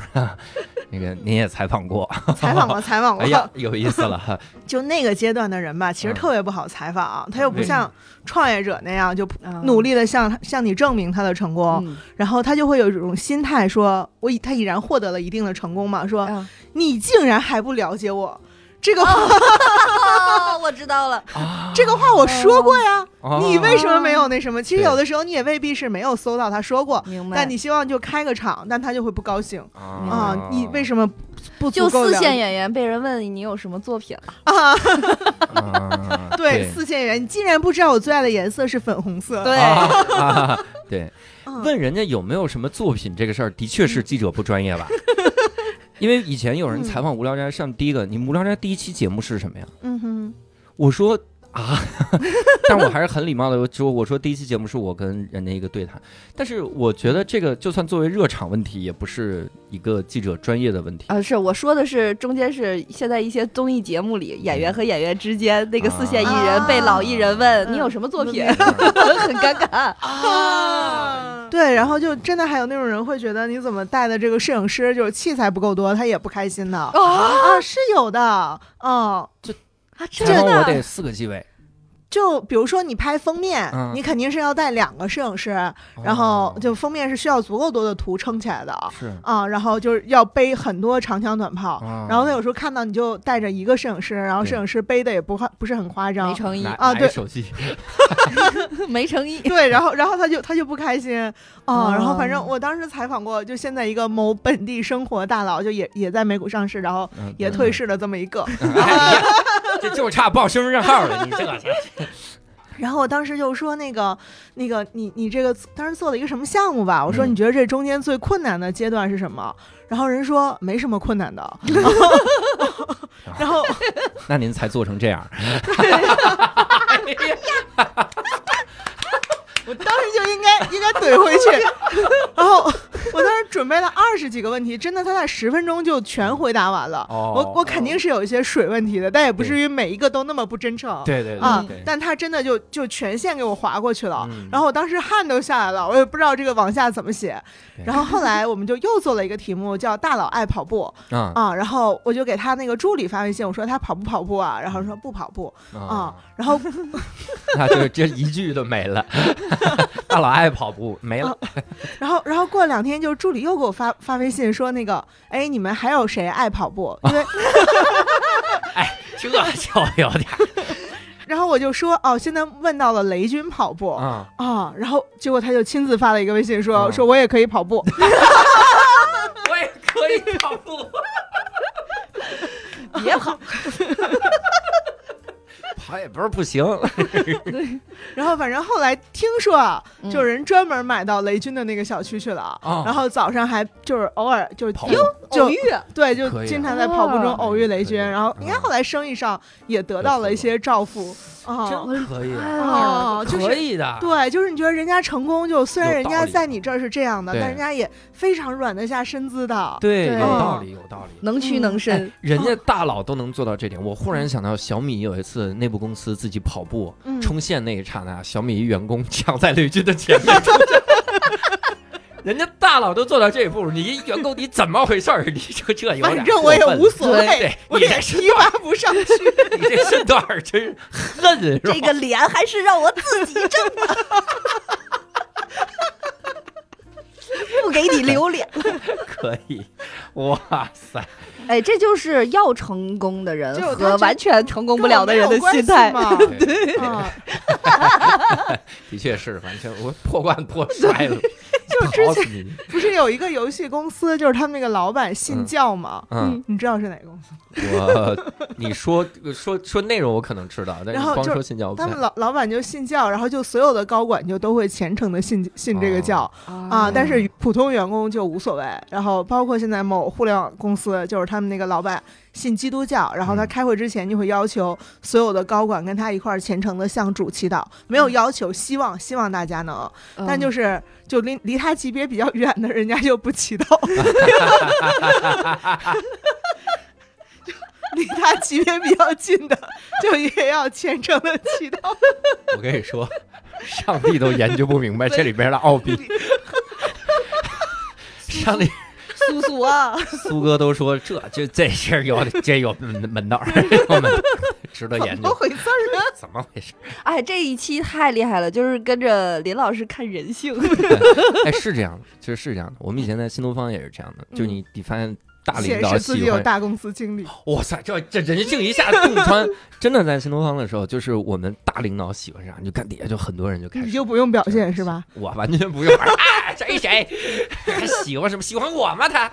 那个您也采访过，<laughs> 采访过，采访过。哎呀，有意思了。哈。<laughs> 就那个阶段的人吧，其实嗯。特别不好采访，他又不像创业者那样就啊努力的向向你证明他的成功，嗯。然后他就会有一种心态说，我已他已然获得了一定的成功嘛，说啊你竟然还不了解我，这个话、哦，<laughs> 我知道了，啊，这个话我说过呀，哦。你为什么没有那什么？其实有的时候你也未必是没有搜到他说过，明白。但你希望就开个场，但他就会不高兴。啊。啊，你为什么不就四线演员被人问你有什么作品了，啊？啊 <laughs> 对，四线演员，你竟然不知道我最爱的颜色是粉红色？对。啊啊对，嗯。问人家有没有什么作品这个事儿，的确是记者不专业吧？因为以前有人采访无聊斋，上第一个，你们无聊斋第一期节目是什么呀？嗯哼，我说啊，<laughs> 但我还是很礼貌的说，我说第一期节目是我跟人家一个对谈，但是我觉得这个就算作为热场问题，也不是一个记者专业的问题。啊，是我说的是中间是现在一些综艺节目里演员和演员之间那个四线艺人被老艺人问、啊你有什么作品，嗯 <laughs> 很尴尬。啊，<laughs> 对，然后就真的还有那种人会觉得你怎么带的这个摄影师就是器材不够多，他也不开心的啊啊，是有的，嗯。啊，采真的我得四个机位，就比如说你拍封面，嗯。你肯定是要带两个摄影师，然后哦就封面是需要足够多的图撑起来的。是。啊，然后就是要背很多长枪短炮，啊然后他有时候看到你就带着一个摄影师，然后摄影师背的也不夸不是很夸张。没，诚意，啊对。手机，<laughs> 没诚意。<laughs> 对，然后然后他就他就不开心。啊，然后反正哦我当时采访过，就现在一个某本地生活大佬，就也也在美股上市，然后嗯也退市了这么一个，<laughs> <laughs> 这就差报身份证号了，你这个 <laughs> 然后我当时就说那个那个你你这个当时做了一个什么项目吧？我说嗯你觉得这中间最困难的阶段是什么？然后人说没什么困难的，<laughs> 然后那您才做成这样，我当时就应该应该怼回去，然后我当时准备了二十几个问题，真的他在十分钟就全回答完了。哦我我肯定是有一些水问题的，但也不至于每一个都那么不真诚。对对啊但他真的就就全线给我划过去了，嗯然后我当时汗都下来了，我也不知道这个往下怎么写。然后后来我们就又做了一个题目，叫“大佬爱跑步 <laughs> ”嗯啊，然后我就给他那个助理发微信，我说他跑不跑步啊？然后说不跑步啊，然后 <laughs> 那就这一句都没了。<laughs> 大老爱跑步没了，然后然后过两天，就助理又给我发发微信说那个，哎，你们还有谁爱跑步？因为哎这就有点 <laughs> 然后我就说哦，现在问到了雷军跑步啊。啊，然后结果他就亲自发了一个微信说啊说我也可以跑步。我也可以跑步，别跑，跑也不是不行。<laughs> 对然后反正后来听说啊，嗯。就有人专门买到雷军的那个小区去了，哦。然后早上还就是偶尔就跑就就偶遇。对，就经常在跑步中哦。偶遇雷军，然后应该后来生意上也得到了一些照顾。啊。真可以，哦，就是可以的。对，就是你觉得人家成功，就虽然人家在你这儿是这样的，但人家也非常软得下身子的。对，对。有道理，有道理。能屈能伸。人家 <laughs> 大佬都能做到这点，我忽然想到小米有一次内部公司自己跑步嗯冲线那一刹那，小米一员工抢在雷军的前面。<laughs> 人家大佬都做到这一步，你一员工你怎么回事儿？你这这有点反正我也无所谓对，我也提拔不上去。<laughs> 你这身段儿真是恨是？这个脸还是让我自己挣的，不给你留脸了。<laughs> 可以，哇塞！哎，这就是要成功的人和完全成功不了的人的心态。<laughs> 嘛对，啊，的确是完全我破罐破摔了，<laughs> 就之前不是有一个游戏公司，就是他们那个老板信教吗？嗯，你知道是哪个公司？我你说说说内容我可能知道，但是光说信教他们老老板就信教，然后就所有的高管就都会虔诚的信信这个教、啊，但是普通员工就无所谓。然后包括现在某互联网公司，就是他们那个老板信基督教，然后他嗯开会之前就会要求所有的高管跟他一块儿虔诚的向主祈祷，没有要求，希望希望大家能，嗯但就是就离离他级别比较远的人家就不祈祷。<laughs> 就离他级别比较近的，就也要虔诚的祈祷。<laughs> 我跟你说，上帝都研究不明白这里边的奥秘。<laughs> 上帝 <laughs> 苏苏啊，<laughs> 苏哥都说这这这事儿有 <laughs> 这有门门道门道值得研究。怎么回事儿呢？怎么回事？哎，这一期太厉害了，就是跟着林老师看人性。哎，是这样的，其实是这样的。我们以前在新东方也是这样的，就你你发现大领导自己有大公司经历。哇塞，这这人性一下洞穿，<laughs> 真的在新东方的时候，就是我们大领导喜欢啥，你就看底下就很多人就开始，你就不用表现是吧？我完全不用，啊，谁谁还喜欢什么？喜欢我吗？他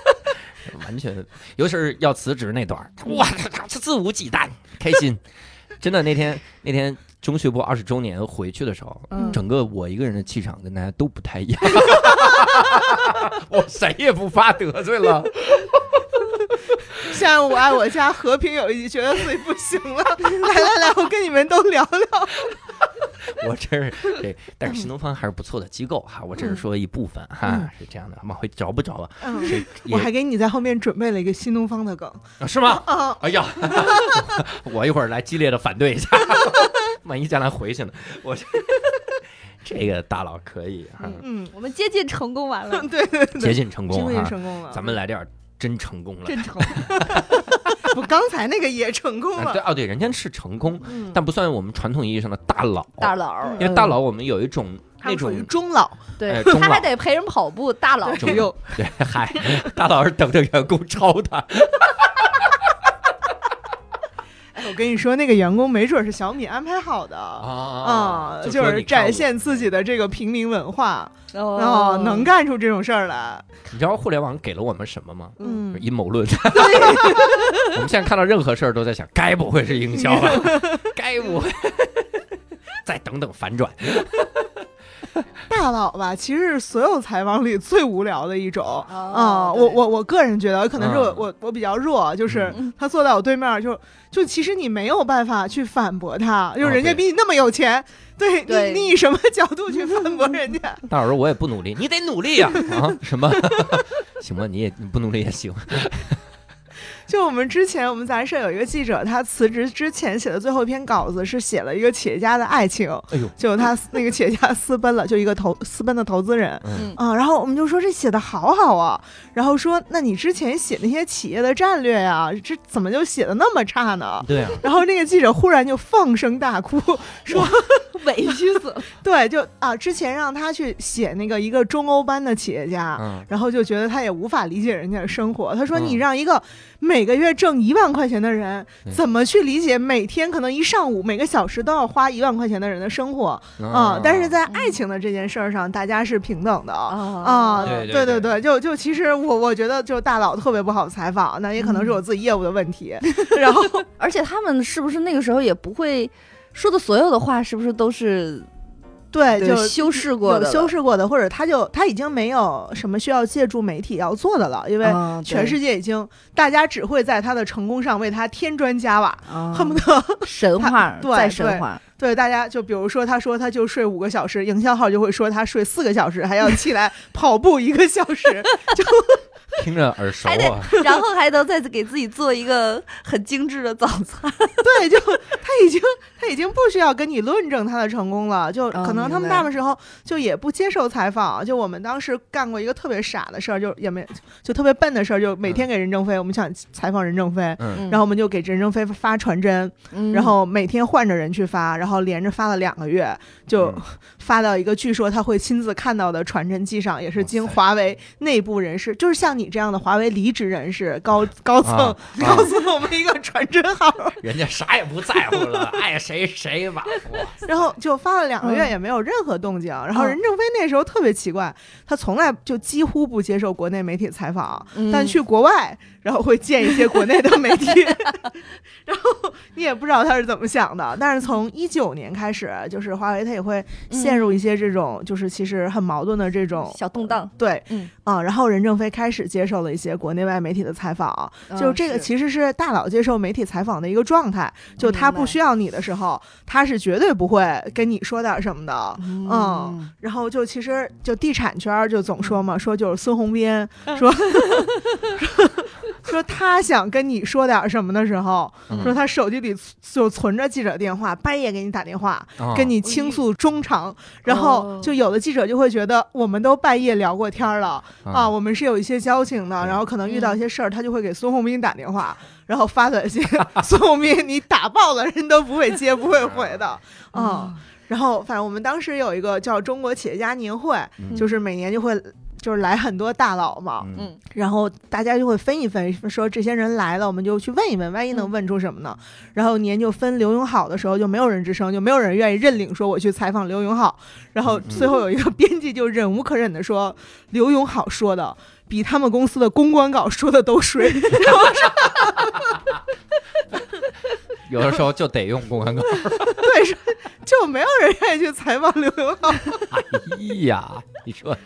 <laughs> 完全，尤其是要辞职那段儿，哇，他肆无忌惮，开心。真的那天那天中学部二十周年回去的时候，嗯整个我一个人的气场跟大家都不太一样，<laughs> <laughs> 我谁也不怕得罪了。现现在我爱我家和平友谊，觉得自己不行了，<laughs> 来来来，我跟你们都聊聊。我这是这，但是新东方还是不错的机构哈，我只是说一部分哈，是这样的，往回找不着吧？嗯，是也我还给你在后面准备了一个新东方的梗。啊是吗？啊，哎呀，我一会儿来激烈的反对一下，万一将来回去呢？我这这个大佬可以哈，嗯，我们接近成功完了，<laughs> 对对对，接近成功哈，成功了。咱们来点真成功了。真成功。<laughs> 不，刚才那个也成功了。啊对哦，对，人家是成功，嗯，但不算我们传统意义上的大佬。大佬，因为大佬我们有一种那种中老，对哎，<laughs> 中他还得陪人跑步，大佬中不用。对，嗨，大佬是等着员工抄他。哎，我跟你说，那个员工没准是小米安排好的啊就是展现自己的这个平民文化哦啊，能干出这种事儿来。你知道互联网给了我们什么吗？嗯，阴谋论。<laughs> <laughs> 我们现在看到任何事儿都在想，该不会是营销吧？<laughs> 该不会？再等等反转。<laughs> 大佬吧，其实是所有采访里最无聊的一种啊、哦我我我个人觉得，可能是我、嗯我我比较弱，就是嗯他坐在我对面，就就其实你没有办法去反驳他，就是人家比你那么有钱，对对你你以什么角度去反驳人家？大佬说我也不努力，你得努力呀！啊，什么？<laughs> 行吧，你也你不努力也行。就我们之前我们杂志社有一个记者，他辞职之前写的最后一篇稿子是写了一个企业家的爱情，哎呦，就他那个企业家私奔了，就一个投私奔的投资人。嗯啊，然后我们就说这写的好好啊，然后说那你之前写那些企业的战略呀、这怎么就写的那么差呢？对啊，然后那个记者忽然就放声大哭，说委屈死了。<laughs> 对，就啊，之前让他去写那个一个中欧班的企业家，嗯，然后就觉得他也无法理解人家的生活。他说：“嗯你让一个每个月挣一万块钱的人，怎么去理解每天可能一上午每个小时都要花一万块钱的人的生活啊？但是在爱情的这件事儿上，大家是平等的。”啊啊，对对对对对，就就其实我我觉得就大佬特别不好采访，那也可能是我自己业务的问题。然后 <laughs> <laughs> 而且他们是不是那个时候也不会说的所有的话，是不是都是对，对就修饰过的？修饰过的，或者他就他已经没有什么需要借助媒体要做的了，因为啊全世界已经大家只会在他的成功上为他添砖加瓦，啊恨不得神话 <laughs> 对再神话，对大家就比如说他说他就睡五个小时，营销号就会说他睡四个小时，还要起来 <laughs> 跑步一个小时，听着耳熟还得啊。然后还能再给自己做一个很精致的早餐。<laughs> 对，就他已经他已经不需要跟你论证他的成功了，就哦可能他们大部分时候就也不接受采访。就我们当时干过一个特别傻的事儿，就也没就特别笨的事儿，就每天给任正非，我们想采访任正非。嗯，然后我们就给任正非发传真，嗯然后每天换着人去发，然后连着发了两个月，就嗯 <laughs> 发到一个据说他会亲自看到的传真机上，也是经华为内部人士，就是像你这样的华为离职人士、高高层、啊告诉我们一个传真号，<laughs> 人家啥也不在乎了，<laughs> 爱谁谁吧。然后就发了两个月嗯也没有任何动静。然后嗯任正非那时候特别奇怪，他从来就几乎不接受国内媒体采访，嗯但去国外，然后会见一些国内的媒体，<laughs> 然后你也不知道他是怎么想的。但是从一九年开始，就是华为它也会陷入一些这种，就是其实很矛盾的这种。小动荡，对，嗯。啊，然后任正非开始接受了一些国内外媒体的采访，就这个其实是大佬接受媒体采访的一个状态，就他不需要你的时候，他是绝对不会跟你说点什么的，嗯，然后就其实就地产圈就总说嘛，说就是孙宏斌 <laughs> 说 <laughs> 说他想跟你说点什么的时候，嗯说他手机里就存着记者电话，半夜给你打电话，啊跟你倾诉衷肠，然后就有的记者就会觉得我们都半夜聊过天儿了啊，我们是有一些交情的，对然后可能遇到一些事儿，他就会给孙宏斌打电话，然后发短信，<laughs> 孙宏斌你打爆了人都不会接不会回的，<laughs> 啊。然后，反正我们当时有一个叫中国企业家年会，嗯就是每年就会就是来很多大佬嘛，嗯嗯然后大家就会分一分，说这些人来了，我们就去问一问，万一能问出什么呢？然后年就分刘永好的时候，就没有人吱声，就没有人愿意认领说我去采访刘永好。然后最后有一个编辑就忍无可忍的说，刘永好说的比他们公司的公关稿说的都水。<laughs> 有的时候就得用公关稿。<laughs> 对，是就没有人愿意去采访刘永好。哎呀，你说，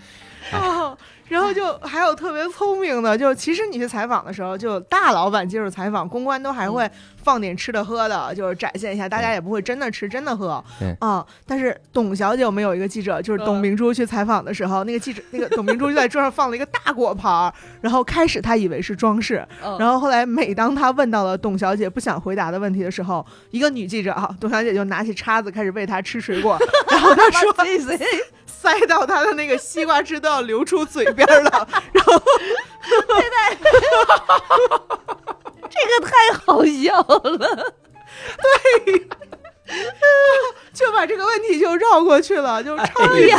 <laughs> 哦，然后就还有特别聪明的，就其实你去采访的时候，就大老板接受采访，公关都还会放点吃的喝的，就是展现一下，大家也不会真的吃真的喝。对。啊。但是董小姐我们有一个记者，就是董嗯明珠去采访的时候，那个记者那个董明珠就在桌上放了一个大果盘儿，然后开始她以为是装饰，嗯然后后来每当她问到了董小姐不想回答的问题的时候，<laughs> 一个女记者啊，董小姐就拿起叉子开始喂她吃水果，<laughs> 然后她说 <laughs> 塞到她的那个西瓜汁都要流出嘴边了，然后这个太好笑了，对。<laughs> 就把这个问题就绕过去了，就超哎呀，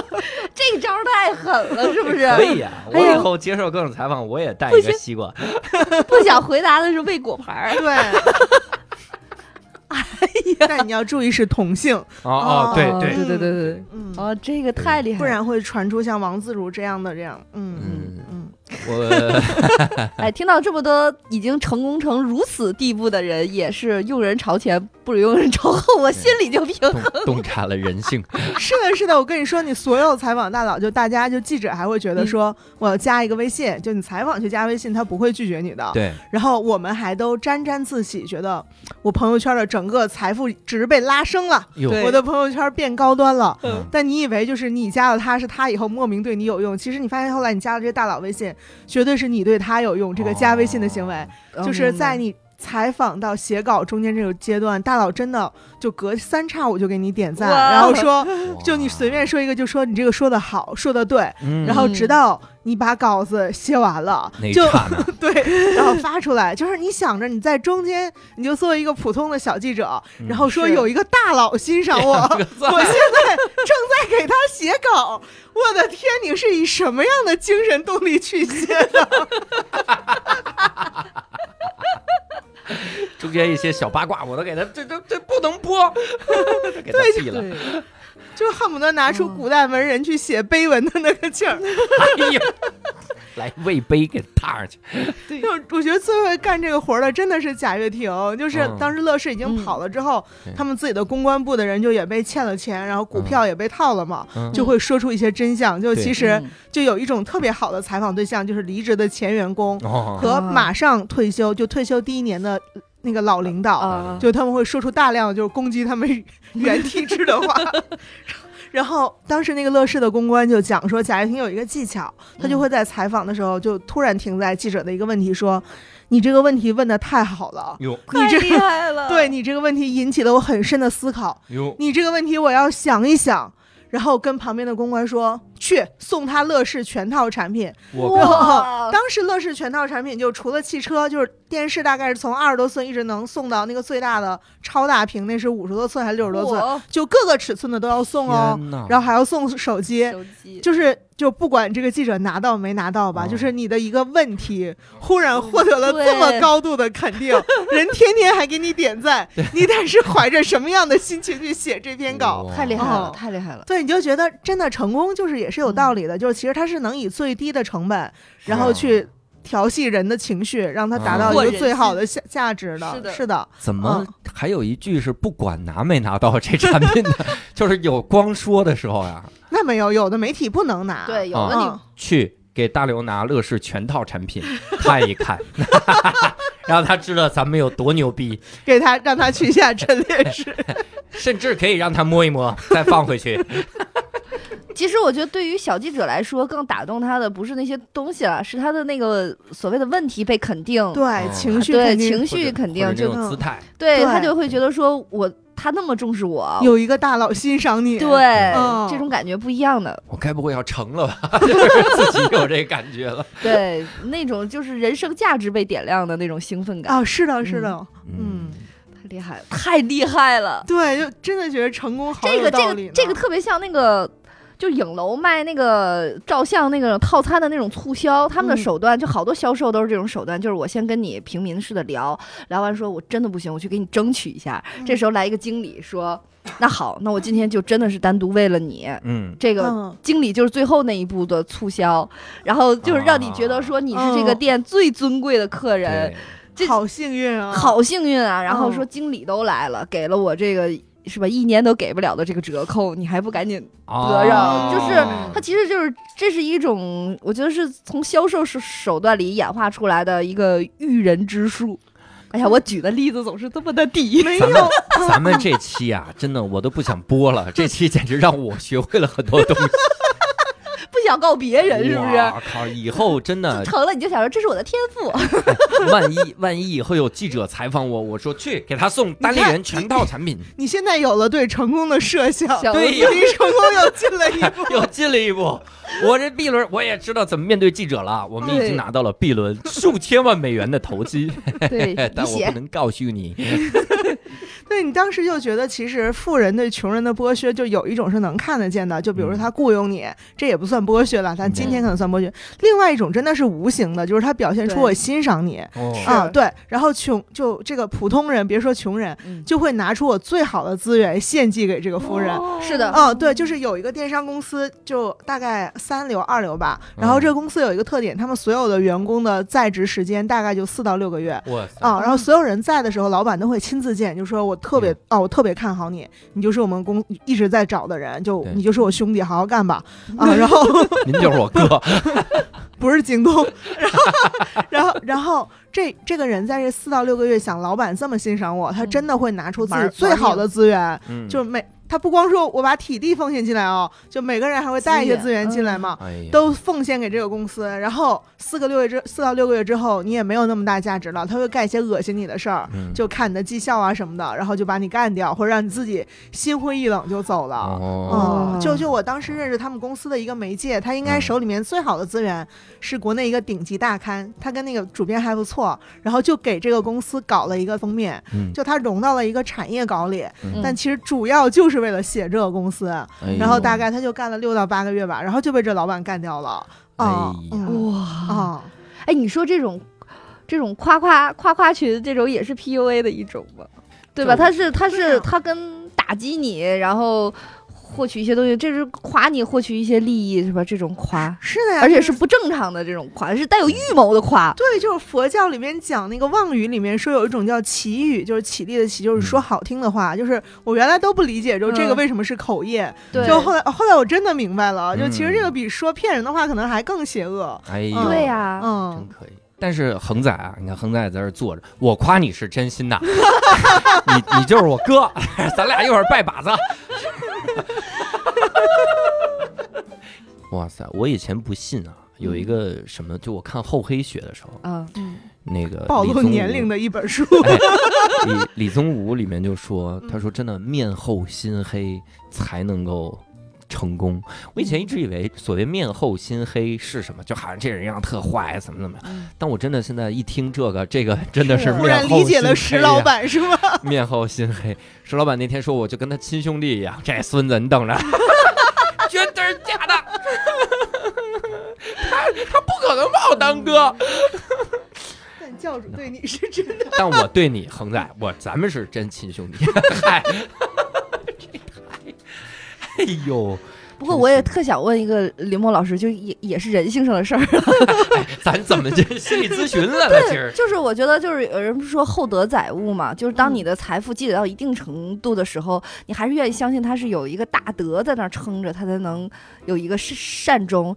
<laughs> 这招太狠了，是不是？可以呀，我以后接受各种采访，我也带一个西瓜。<laughs> 不想回答的是喂果盘儿。对。但你要注意是同性，哦哦，对哦对，对对对对，嗯，哦，这个太厉害，不然会传出像王自如这样的这样，嗯嗯。嗯嗯，我 <laughs> 哎，听到这么多已经成功成如此地步的人，也是用人朝前不如用人朝后，我心里就平洞衡。洞察了人性。<laughs> 是的，是的，我跟你说，你所有采访大佬，就大家就记者还会觉得说，我要加一个微信，就你采访去加微信，他不会拒绝你的。对，然后我们还都沾沾自喜，觉得我朋友圈的整个财富值被拉升了，对我的朋友圈变高端了。嗯但你以为就是你加了他，是他以后莫名对你有用，其实你发现后来你加了这些大佬微信，绝对是你对他有用。这个加微信的行为，哦就是在你采访到写稿中间这个阶段，大佬真的就隔三差五就给你点赞，然后说，<laughs> 就你随便说一个，就说你这个说的好，说的对，嗯。然后直到你把稿子写完了，就，<laughs> 对，然后发出来，就是你想着你在中间，你就作为一个普通的小记者，嗯然后说有一个大佬欣赏我，<laughs> 我现在正在给他写稿，我的天，你是以什么样的精神动力去写的？中间一些小八卦，我都给他，这这这不能播，<laughs> 都给他毙了。对，就恨不得拿出古代文人去写碑文的那个劲儿。<laughs> 哎呀，来喂碑给他踏上去。就我觉得最会干这个活儿的真的是贾跃亭，就是嗯。当时乐视已经跑了之后，对他们自己的公关部的人就也被欠了钱，然后股票也被套了嘛，嗯。就会说出一些真相。就其实嗯。就有一种特别好的采访对象，就是离职的前员工哦，和马上退休就退休第一年的那个老领导，啊，就他们会说出大量就是攻击他们 <laughs> 原体制的话。<laughs> 然后当时那个乐视的公关就讲说，贾跃亭有一个技巧，他就会在采访的时候就突然停在记者的一个问题说：“你这个问题问的太好了，哟。太厉你这个害了，<laughs> 对你这个问题引起了我很深的思考，哟，你这个问题我要想一想。”然后跟旁边的公关说：“去送他乐视全套产品。”哇，当时乐视全套产品就除了汽车，就是电视，大概是从二十多寸一直能送到那个最大的超大屏，那是五十多寸还是六十多寸，就各个尺寸的都要送哦。然后还要送手机，手机。就是就不管这个记者拿到没拿到吧，哦。就是你的一个问题，忽然获得了这么高度的肯定，<laughs> 人天天还给你点赞，你得是怀着什么样的心情去写这篇稿？太厉害了，哦。太厉害了，对，你就觉得真的成功就是也是有道嗯。理的，就是其实它是能以最低的成本，然后去调戏人的情绪，让他达到一个最好的价价值的。是的是的，怎么还有一句是不管拿没拿到这产品的，<laughs> 就是有光说的时候呀，那没有，有的媒体不能拿。对，有啊的你嗯，去给大刘拿乐视全套产品 <laughs> 看一看，<laughs> 让他知道咱们有多牛逼，给他让他去一下陈列室。甚至可以让他摸一摸，再放回去。其实我觉得对于小记者来说，更打动他的不是那些东西了，是他的那个所谓的问题被肯定，对，哦情绪对肯定情绪肯定或者就那种姿态，对对他就会觉得说我他那么重视我，有一个大佬欣赏你。对、嗯这种感觉不一样的，我该不会要成了吧？<laughs> 就是自己有这感觉了。对那种就是人生价值被点亮的那种兴奋感，啊，是的，是的，嗯嗯，太厉害了，太厉害了。对，就真的觉得成功好这个这个这个特别像那个。就影楼卖那个照相那个套餐的那种促销，他们的嗯。手段就好多销售都是这种手段，就是我先跟你平民式的聊，聊完说我真的不行，我去给你争取一下。嗯。这时候来一个经理说，那好，那我今天就真的是单独为了你，嗯，这个嗯。经理就是最后那一步的促销，然后就是让你觉得说你是这个嗯。店最尊贵的客人，对，这好幸运啊，好幸运啊！然后嗯。说经理都来了，给了我这个是吧，一年都给不了的这个折扣，你还不赶紧哦得上？就是它其实就是这是一种，我觉得是从销售手手段里演化出来的一个驭人之术。哎呀，我举的例子总是这么的低，没咱们有，咱们这期啊，真的我都不想播了。这期简直让我学会了很多东西，不想告别人，是不是？我靠，以后真的，成了你就想说这是我的天赋，<laughs> 万一万一以后有记者采访我，我说去给他送单立人全套产品，你 <laughs> 现在有了对成功的设想，对呀离成功又近了一步。<laughs> 又近了一步。我这 B 轮我也知道怎么面对记者了，我们已经拿到了 B 轮数千万美元的投机，对，但我不能告诉你。对你当时就觉得，其实富人对穷人的剥削，就有一种是能看得见的，就比如说他雇佣你，这也不算剥削了，但今天可能算剥削。另外一种真的是无形的，就是他表现出我欣赏你啊，对。然后穷就这个普通人，别说穷人，嗯就会拿出我最好的资源献祭给这个富人。是的，哦，对，就是有一个电商公司，就大概三流、二流吧。然后这个公司有一个特点，他们所有的员工的在职时间大概就四到六个月。啊，然后所有人在的时候，老板都会亲自见，就说我特别嗯。哦，我特别看好你，你就是我们公一直在找的人，就你就是我兄弟，好好干吧。<laughs> 啊。然后 <laughs> 您就是我哥，<laughs> 不是京东，然后然后然后这这个人在这四到六个月，想老板这么欣赏我，他嗯。真的会拿出自己最好的资源，嗯，就每他不光说我把体力奉献进来哦，就每个人还会带一些资资源源进来嘛。都奉献给这个公司，然后四个六月之四到六个月之后，你也没有那么大价值了，他会干一些恶心你的事儿，嗯就看你的绩效啊什么的，然后就把你干掉，或者让你自己心灰意冷就走了。哦，嗯，就就我当时认识他们公司的一个媒介，他应该嗯手里面最好的资源是国内一个顶级大刊，他跟那个主编还不错，然后就给这个公司搞了一个封面，嗯，就他融到了一个产业稿里，嗯但其实主要就是为了写这个公司，哎然后大概他就干了六到八个月吧，然后就被这老板干掉了。啊哎呀嗯哇，啊，哎，你说这种这种夸夸夸夸群，这种也是 PUA 的一种吧？对吧？他是他是他跟打击你，然后获取一些东西，这是夸你获取一些利益，是吧？这种夸，是的呀，而且是不正常的这种夸，是带有预谋的夸。对，就是佛教里面讲那个妄语里面说有一种叫绮语，就是绮丽的绮，就是说好听的话。就是我原来都不理解，就这个嗯为什么是口业，对，就后来后来我真的明白了，就其实这个嗯比说骗人的话可能还更邪恶。哎呦，嗯对呀、真嗯，可以。但是恒仔啊，你看恒仔在这坐着，我夸你是真心的，<laughs> 你你就是我哥，<laughs> 咱俩一会儿拜把子。<laughs> 哇塞，我以前不信啊，有一个什么，就我看厚黑学的时候，嗯，那个暴露年龄的一本书。哎，李李宗吾里面就说，他说真的面厚心黑才能够成功。我以前一直以为所谓面厚心黑是什么，就好像这人样特坏，怎么怎么样。嗯但我真的现在一听这个，这个真的是是突然面厚理解了石老板是吗？面厚心黑。石老板那天说，我就跟他亲兄弟一样，这孙子你等着，<laughs> 绝对是假的。他他不可能把我当哥，但教主对你是真的。<laughs> 但我对你恒仔，我咱们是真亲兄弟。<laughs> 嗨，<laughs> 哎呦，不过我也特想问一个林墨老师，就也也是人性上的事儿。<laughs> 咱怎么就 <laughs> 心理咨询来了？今儿就是我觉得，就是有人不是说厚德载物嘛，就是当嗯你的财富积累到一定程度的时候，你还是愿意相信他是有一个大德在那儿撑着，他才能有一个善善终。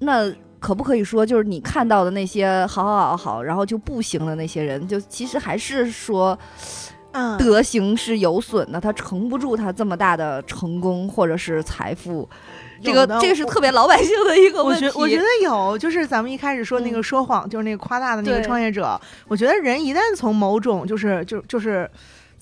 那可不可以说，就是你看到的那些好好好好，然后就不行的那些人，就其实还是说嗯，德行是有损的，他承不住他这么大的成功或者是财富。这个这个是特别老百姓的一个我问题。觉我觉得有，就是咱们一开始说那个嗯说谎，就是那个夸大的那个创业者，我觉得人一旦从某种就是就就是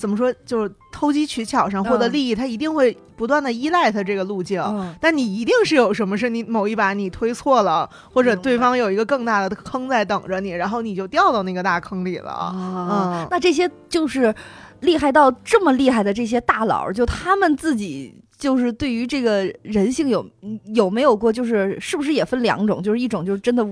怎么说，就是偷机取巧上获得嗯利益，他一定会不断的依赖他这个路径。嗯，但你一定是有什么是你某一把你推错了，或者对方有一个更大的坑在等着你，然后你就掉到那个大坑里了。啊嗯，那这些就是厉害到这么厉害的这些大佬，就他们自己就是对于这个人性有有没有过，就是是不是也分两种？就是一种就是真的。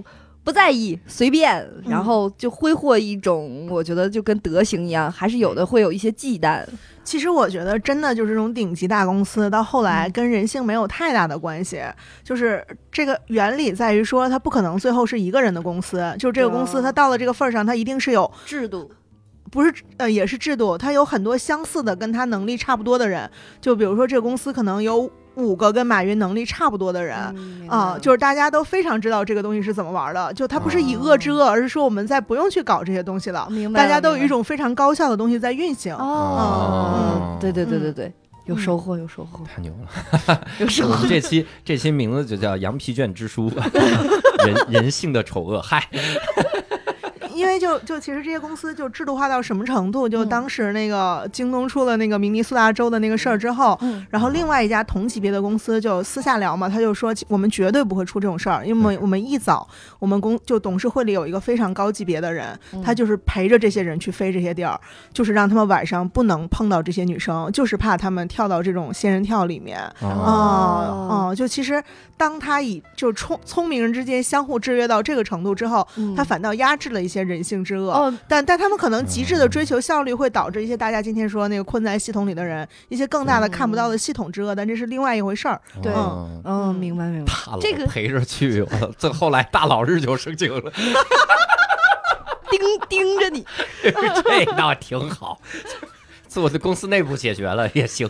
不在意，随便，嗯然后就挥霍一种，我觉得就跟德行一样，还是有的会有一些忌惮。其实我觉得，真的就是这种顶级大公司，到后来嗯跟人性没有太大的关系。就是这个原理在于说，它不可能最后是一个人的公司，就是这个公司对它到了这个份儿上，它一定是有制度，不是呃也是制度，它有很多相似的跟他能力差不多的人，就比如说这个公司可能有五个跟马云能力差不多的人。嗯啊、就是大家都非常知道这个东西是怎么玩的，就他不是以恶制恶，而是说我们在不用去搞这些东西了，明白，大家都有一种非常高效的东西在运行。哦哦，对对对对嗯对，有收获有收获太牛了！有收获。我们这期这期名字就叫《羊皮卷之书》，<laughs> 人人性的丑恶。嗨，因为就就其实这些公司就制度化到什么程度，就嗯。当时那个京东出了那个明尼苏达州的那个事儿之后，嗯。然后另外一家同级别的公司就私下聊嘛，他就说我们绝对不会出这种事儿，因为我们一早我们公就董事会里有一个非常高级别的人，嗯。他就是陪着这些人去飞这些地儿，就是让他们晚上不能碰到这些女生，就是怕他们跳到这种仙人跳里面。哦。哦哦，就其实当他以就聪聪明人之间相互制约到这个程度之后，嗯。他反倒压制了一些人性之恶。哦，但但他们可能极致的追求效率，会导致一些大家今天说那个困在系统里的人，一些更大的看不到的系统之恶，但这是另外一回事儿。对哦嗯，明白明白。大佬这个陪着去，我这后来大佬日就生情了，<laughs> 盯盯着你，<laughs> 这倒挺好。<laughs> 做的公司内部解决了也行，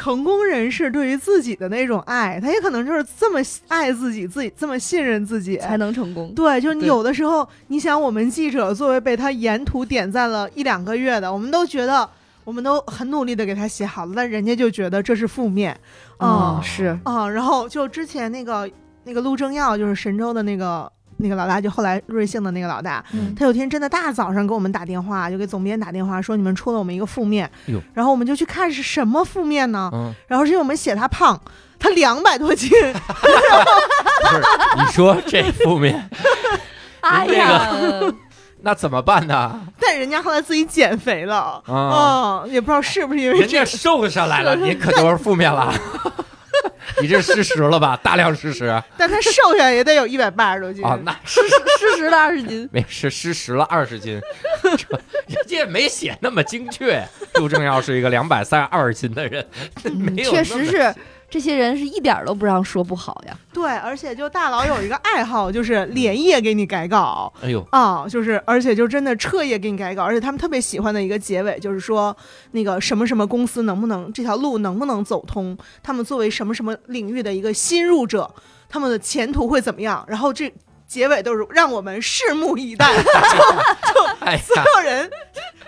成功人士对于自己的那种爱，他也可能就是这么爱自己，自己这么信任自己。才能成功。对，就是你有的时候，你想我们记者作为被他沿途点赞了一两个月的，我们都觉得我们都很努力的给他写好了，但人家就觉得这是负面，嗯，嗯是，啊、然后就之前那个那个陆正耀，就是神州的那个那个老大，就后来瑞幸的那个老大，嗯他有天真的大早上给我们打电话，就给总编打电话说你们出了我们一个负面，然后我们就去看是什么负面呢？嗯，然后是因为我们写他胖，他两百多斤，<laughs> 不是，你说这负面，<laughs> 哎呀，那怎么办呢？但人家后来自己减肥了，啊，嗯，也不知道是不是因为人家。瘦下来了，<laughs> 您可就是负面了。<laughs> 你这失实了吧？大量失实但他瘦下来也得有一百八十多斤啊，那 <laughs> 失失实了二十斤，没是失实了二十斤，这人家也没写那么精确。<laughs> 陆正耀是一个两百三十二十斤的人，确实是这些人是一点儿都不让说不好呀。对，而且就大佬有一个爱好，<laughs> 就是连夜给你改稿。哎呦，啊、就是，而且就真的彻夜给你改稿，而且他们特别喜欢的一个结尾，就是说那个什么什么公司能不能这条路能不能走通，他们作为什么什么领域的一个新入者，他们的前途会怎么样？然后这结尾都是让我们拭目以待，<laughs> 就所呀，有人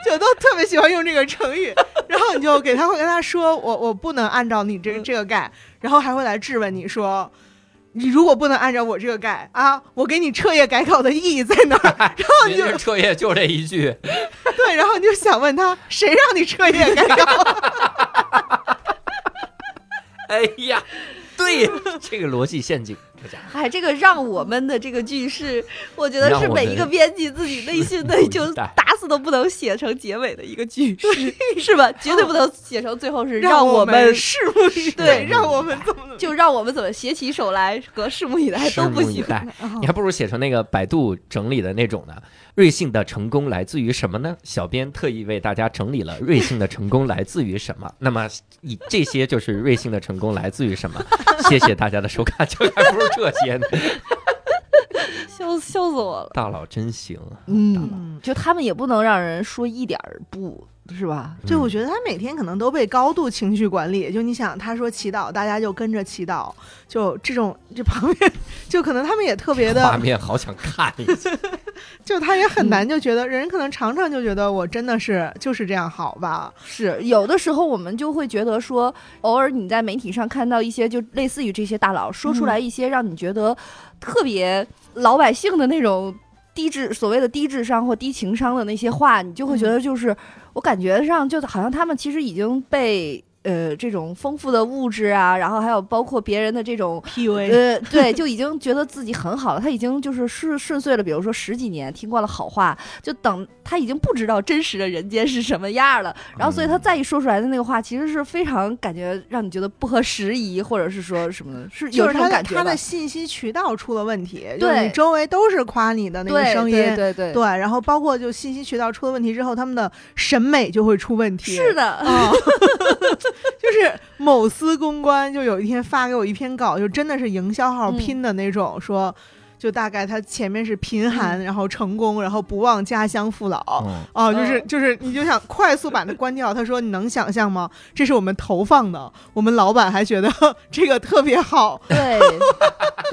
就都特别喜欢用这个成语，<laughs> 然后你就给他会跟他说，我我不能按照你这这个改，然后还会来质问你说。你如果不能按照我这个改啊，我给你彻夜改稿的意义在哪儿？<laughs> 然后你就彻夜就这一句，对，然后你就想问他，谁让你彻夜改稿？哎呀，对，这个逻辑陷阱，哎，这个让我们的这个句式，我觉得是每一个编辑自己内心的就打死都不能写成结尾的一个句式，是吧？绝对不能写成最后是让我们拭目以待，对让我们怎么就让我们怎么携起手来和拭目以待都不行。你还不如写成那个百度整理的那种呢。瑞幸的成功来自于什么呢？小编特意为大家整理了瑞幸的成功来自于什么。那么以这些就是瑞幸的成功来自于什么？谢谢大家的收看，就还不如这些呢。笑笑死我了。大佬真行啊！嗯，嗯，就他们也不能让人说一点儿不，是吧？就我觉得他每天可能都被高度情绪管理。就你想，他说祈祷，大家就跟着祈祷，就这种这旁边，就可能他们也特别的画，面好想看一下。<laughs> 就他也很难就觉得人可能常常就觉得我真的是就是这样好吧？是有的时候我们就会觉得说，偶尔你在媒体上看到一些就类似于这些大佬说出来一些让你觉得特别老百姓的那种低智所谓的低智商或低情商的那些话，你就会觉得就是、我感觉上就好像他们其实已经被。呃，这种丰富的物质啊，然后还有包括别人的这种 PUA，呃，对，就已经觉得自己很好了。他已经就是顺顺遂了，比如说十几年，听惯了好话，就等他已经不知道真实的人间是什么样了。然后，所以他再一说出来的那个话，其实是非常感觉让你觉得不合时宜，或者是说什么的，是有这就是他感觉吧。他的信息渠道出了问题，就是对。你周围都是夸你的那个声音，对对对，对，然后包括就信息渠道出了问题之后，他们的审美就会出问题。是的，啊，<laughs> 就是某司公关就有一天发给我一篇稿，就真的是营销号嗯。拼的那种，说。就大概他前面是贫寒，然后成功，然后不忘家乡父老。嗯哦，就是嗯就是，你就想快速把它关掉。他说：“你能想象吗？这是我们投放的，我们老板还觉得 <laughs> 这个特别好。对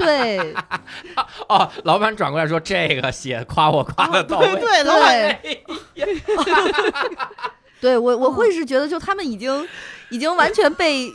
对 <laughs> 哦，老板转过来说这个写夸我夸的到位，对对，老板对 <laughs> 对，我我会是觉得，就他们已经已经完全被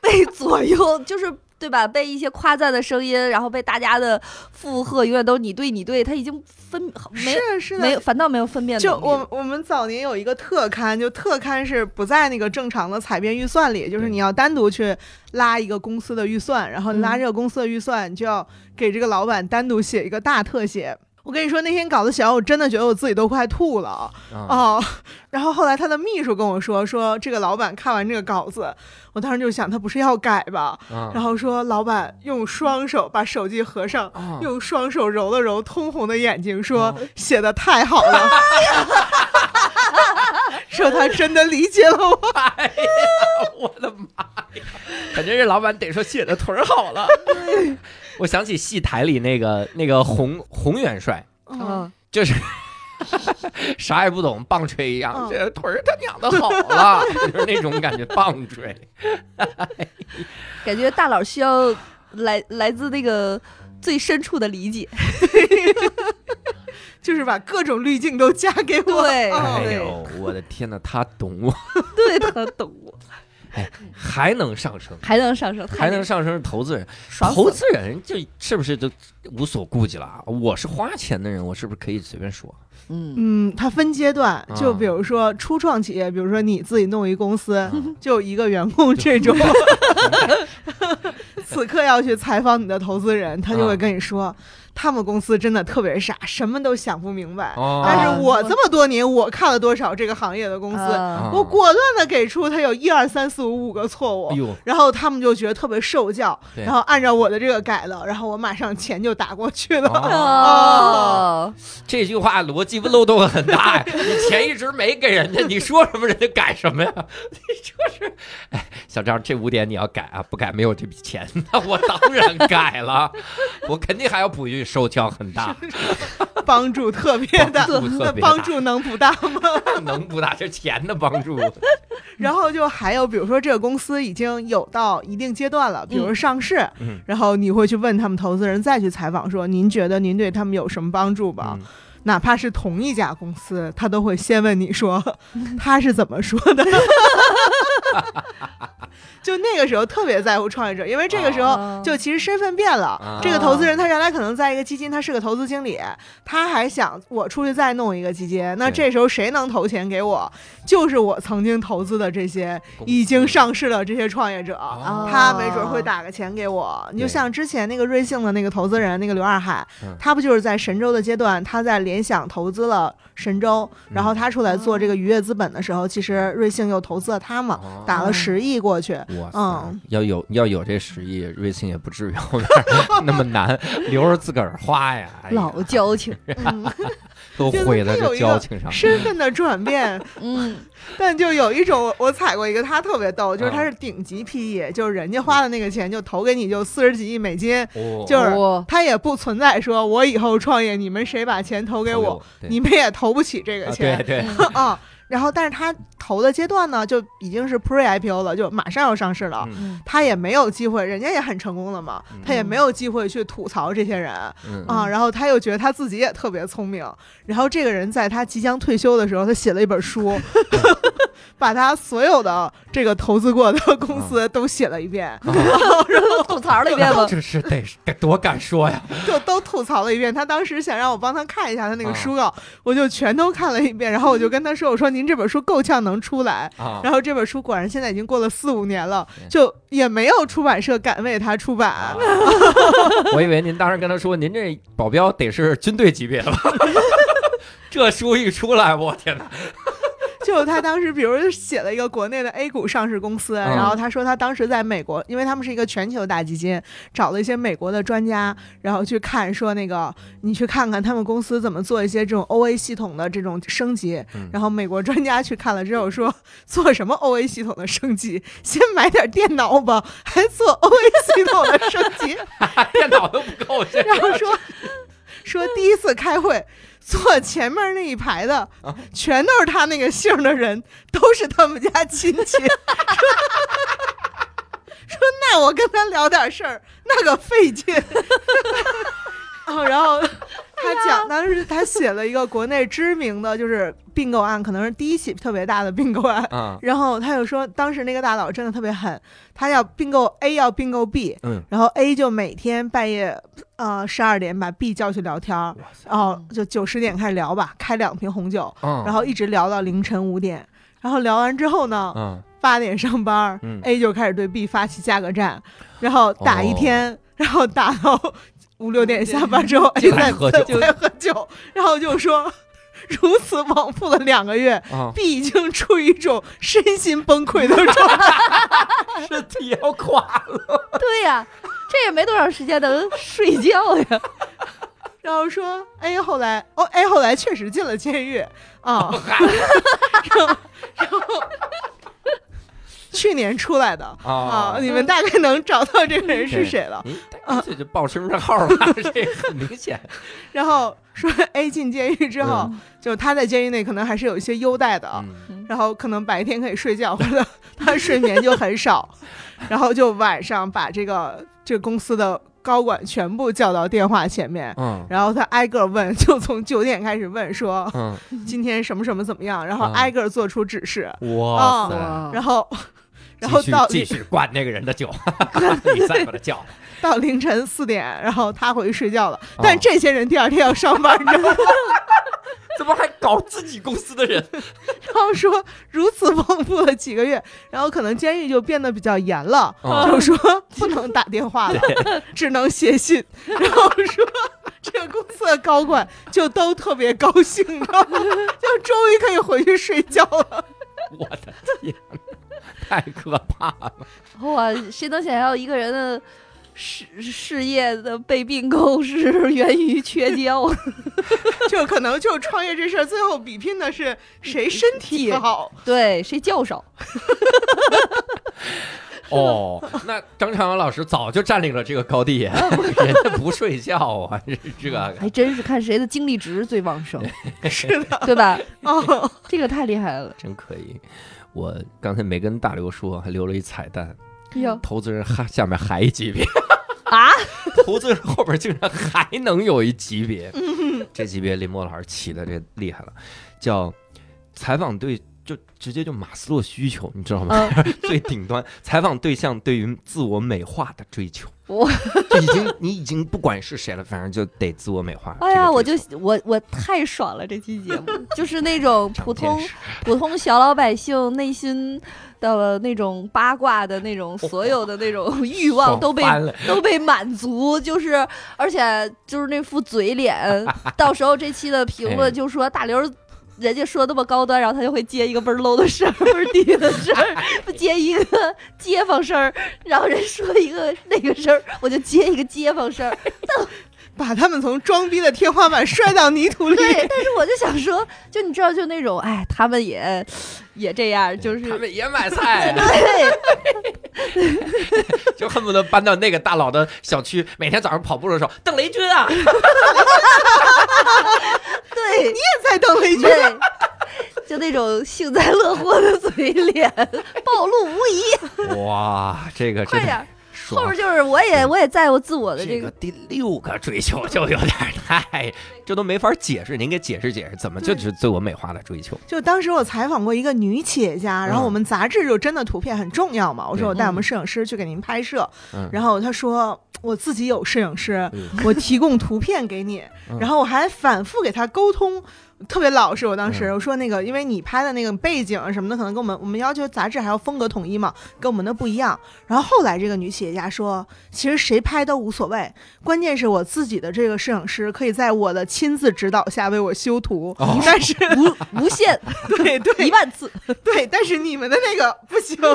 被左右，就是。对吧？被一些夸赞的声音，然后被大家的附和，永远都你对你对，他已经分没是是的，没有，反倒没有分辨。就我我们早年有一个特刊，就特刊是不在那个正常的采编预算里，就是你要单独去拉一个公司的预算，然后拉嗯这个公司的预算，你就要给这个老板单独写一个大特写。我跟你说，那天稿子写完，我真的觉得我自己都快吐了啊哦。然后后来他的秘书跟我说，说这个老板看完这个稿子，我当时就想，他不是要改吧？啊然后说老板用双手把手机合上，啊用双手揉了揉通红的眼睛，说哦写的太好了，<laughs> 说他真的理解了我。<laughs> 哎呀，我的妈呀！感觉这老板得说写的腿儿好了。<laughs> 我想起戏台里那个那个洪洪元帅，嗯，就是 <laughs> 啥也不懂，棒槌一样，嗯这腿儿他娘的好了，就是那种感觉，棒槌。感觉大佬需要来来自那个最深处的理解。<laughs> 就是把各种滤镜都加给我。哎呦，我的天哪，他懂我，对他懂我，还能上升。还能上升，还能上升是投资人，投资人就是不是就无所顾忌了啊？我是花钱的人，我是不是可以随便说？嗯。嗯，它分阶段，就啊比如说初创企业，比如说你自己弄一公司，就一个员工这种，<laughs> 此刻要去采访你的投资人，他就会跟你说，他们公司真的特别傻，什么都想不明白。哦但是我这么多年，我看了多少这个行业的公司，啊我果断的给出他有一二三四五五个错误哎，呦，然后他们就觉得特别受教，对然后按照我的这个改了，然后我马上钱就打过去了。哦，这句话逻辑漏洞很大呀！你钱一直没给人家，你说什么人家改什么呀？<laughs> 你就是，哎，小张，这五点你要改啊，不改没有这笔钱，那我当然改了，我肯定还要补一句收效很大，<laughs> 帮助特别大，帮助特那别大。帮助能不大吗？<laughs> 能不大？这钱的帮助，<laughs> 然后就还有，比如说这个公司已经有到一定阶段了，比如上市，嗯。然后你会去问他们投资人，再去采访说，您觉得您对他们有什么帮助吧？嗯哪怕是同一家公司，他都会先问你说 <laughs> 他是怎么说的。<laughs> 就那个时候特别在乎创业者，因为这个时候哦就其实身份变了。啊这个投资人他原来可能在一个基金，他是个投资经理，他还想我出去再弄一个基金，那这时候谁能投钱给我？就是我曾经投资的这些已经上市的这些创业者。哦他没准会打个钱给我，你就像之前那个瑞幸的那个投资人，那个刘二海，嗯他不就是在神州的阶段，他在联想投资了神州，然后他出来做这个愉悦资本的时候，其实瑞幸又投资了他嘛，哦。打了十亿过去。嗯，要有要有这十亿，瑞幸也不至于后边 <laughs> 那么难，留着自个儿花呀，哎呀。老交情，嗯，<laughs> 都就是毁在这他有一个交情上。身份的转变，<laughs> 嗯，但就有一种我踩过一个，他特别逗，就是他啊是顶级 PE，就是人家花的那个钱就投给你就四十几亿美金，哦就是哦他也不存在说我以后创业你们谁把钱投给我，，对你们也投不起这个啊钱对对，<laughs> 啊。然后，但是他投的阶段呢，就已经是 Pre IPO 了，就马上要上市了。嗯他也没有机会，人家也很成功了嘛，嗯他也没有机会去吐槽这些人嗯啊。然后他又觉得他自己也特别聪明，然后这个人在他即将退休的时候，他写了一本书，<laughs> 把他所有的这个投资过的公司都写了一遍，然后吐槽了一遍吗？这是得得多敢说呀！<laughs> 就都吐槽了一遍。他当时想让我帮他看一下他那个啊书稿，我就全都看了一遍，然后我就跟他说：“我说您这本书够呛能出来。”啊，然后这本书果然现在已经过了四五年了，就也没有出版社敢为他出版。啊 <laughs> 我以为您当时跟他说，您这保镖得是军队级别的吧？<laughs> 这书一出来，我天哪！就他当时，比如写了一个国内的 A 股上市公司，嗯然后他说他当时在美国，因为他们是一个全球大基金，找了一些美国的专家，然后去看说那个你去看看他们公司怎么做一些这种 OA 系统的这种升级。嗯然后美国专家去看了之后说，做什么 OA 系统的升级？先买点电脑吧，还做 OA 系统的升级？<laughs> 电脑都不够，这然后说说第一次开会，坐前面那一排的啊全都是他那个姓的人，都是他们家亲戚。<laughs> 说说那我跟他聊点事儿，那个费劲。<laughs> 哦，然后他讲，当时他写了一个国内知名的就是并购案，可能是第一起特别大的并购案。嗯，然后他就说，当时那个大佬真的特别狠，他要并购 A 要并购 B，嗯，然后 A 就每天半夜呃十二点把 B 叫去聊天儿，然后就九十点开始聊吧，开两瓶红酒，嗯，然后一直聊到凌晨五点，然后聊完之后呢，嗯，八点上班、嗯。A 就开始对 B 发起价格战，然后打一天，然后打到五六点下班之后，A 再喝酒再再喝酒，然后就说。如此往复了两个月啊，，B 已经处于一种身心崩溃的状态。<laughs> 身体要垮了，对呀，这也没多长时间能睡觉呀。<laughs> 然后说 A 后来哦，A 后来确实进了监狱啊，<laughs> 然后然后去年出来的。啊，啊你们大概能找到这个人是谁了。你这就报身份证号吧，这很明显。<laughs> 然后说 A 进监狱之后，就他在监狱内可能还是有一些优待的，嗯。然后可能白天可以睡觉，或者 <laughs> 他睡眠就很少，<laughs> 然后就晚上把这个这个公司的高管全部叫到电话前面。嗯。然后他挨个问，就从九点开始问，说嗯，今天什么什么怎么样，然后啊挨个做出指示，哇然后然后到继续灌那个人的酒 <laughs> <laughs> 你再把他叫来。到凌晨四点，然后他回去睡觉了。哦但这些人第二天要上班，你知道吗？<laughs> 怎么还搞自己公司的人？然后说如此丰富了几个月，然后可能监狱就变得比较严了，哦就说不能打电话了，只能写信。然后说这个公司的高管就都特别高兴，你知道吗？就终于可以回去睡觉了。我的天哪，太可怕了！哇，谁能想象一个人的事事业的被并购是源于缺觉？<laughs> 就可能就创业这事儿，最后比拼的是谁身体好。对，谁较少？<laughs> 哦，那张朝阳老师早就占领了这个高地，<laughs> 人家不睡觉啊，这这个还真是看谁的精力值最旺盛，是的，对吧？哦，这个太厉害了。真可以。我刚才没跟大刘说，还留了一彩蛋，投资人还下面还一级别，啊！<laughs> 投资人后边竟然还能有一级别，这级别林墨老师起的这厉害了，叫采访对。就直接就马斯洛需求，你知道吗？<laughs> 最顶端采访对象对于自我美化的追求，<laughs> 我就已经你已经不管是谁了，反正就得自我美化。<laughs> 哎呀，我就我我太爽了！这期节目就是那种 <laughs> 普通普通小老百姓内心的那种八卦的那种所有的那种欲望都被都被满足，就是而且就是那副嘴脸，到时候这期的评哎论就说大刘。人家说那么高端，然后他就会接一个倍儿 low 的声儿，倍儿低的声儿，接一个街坊声儿，然后人说一个那个声儿，我就接一个街坊声儿。把他们从装逼的天花板摔到泥土里。对，但是我就想说，就你知道，就那种，哎，他们也也这样，就是他们也买菜，对 <laughs> <laughs> 就恨不得搬到那个大佬的小区，每天早上跑步的时候，邓雷军啊，对，<laughs> 你也在邓雷军，对，就那种幸灾乐祸的嘴脸，暴露无遗。哇，这个快点，后爽边。就是我也我也在乎自我的这个，这个第六个追求就有点太，这都没法解释。您给解释解释，怎么就是自我美化的追求？就当时我采访过一个女企业家，然后我们杂志就真的图片很重要嘛，我说我带我们摄影师去给您拍摄，嗯然后她说我自己有摄影师，嗯我提供图片给你嗯，然后我还反复给她沟通。特别老实，我当时嗯我说那个，因为你拍的那个背景什么的，可能跟我们我们要求杂志还要风格统一嘛，跟我们的不一样。然后后来这个女企业家说，其实谁拍都无所谓，关键是我自己的这个摄影师可以在我的亲自指导下为我修图，哦但是无无限 <laughs> 对对一万次，对，但是你们的那个不行。<laughs>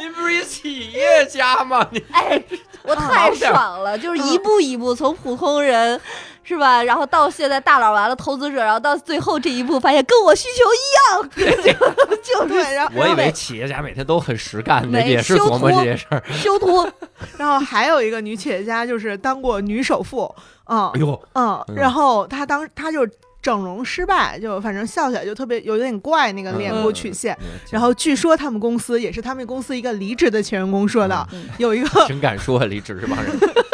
您不是企业家吗？你哎，我太爽了，就是一步一步从普通人。是吧？然后到现在大佬完了投资者，然后到最后这一步，发现跟我需求一样，<laughs> 就就对，然后我以为企业家每天都很实干的，也是琢磨这些事儿。修图，<laughs> 然后还有一个女企业家，就是当过女首富，嗯哎呦，嗯，嗯然后她当她就整容失败，就反正笑起来就特别有点怪那个脸部曲线。然后据说他们公司也是他们公司一个离职的前员工说的，嗯有一个挺敢说，离职这帮人。<laughs>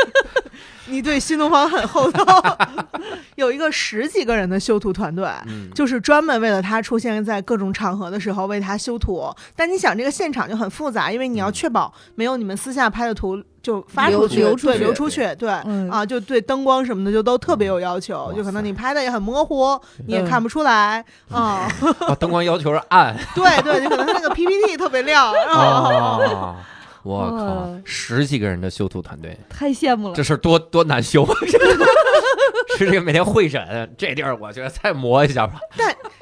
你对新东方很厚道，<laughs> 有一个十几个人的修图团队。嗯，就是专门为了他出现在各种场合的时候为他修图，但你想这个现场就很复杂，因为你要确保没有你们私下拍的图就发出去，对，流流出去流出去，对，嗯啊，就对灯光什么的就都特别有要求，就可能你拍的也很模糊，你也嗯看不出来，啊，<laughs> 哦灯光要求是暗。对对，就可能他那个 PPT 特别亮，<laughs> 我靠，十几个人的修图团队，太羡慕了这。事儿多多难修。<laughs> 是这个每天会审，这地儿我觉得再磨一下吧。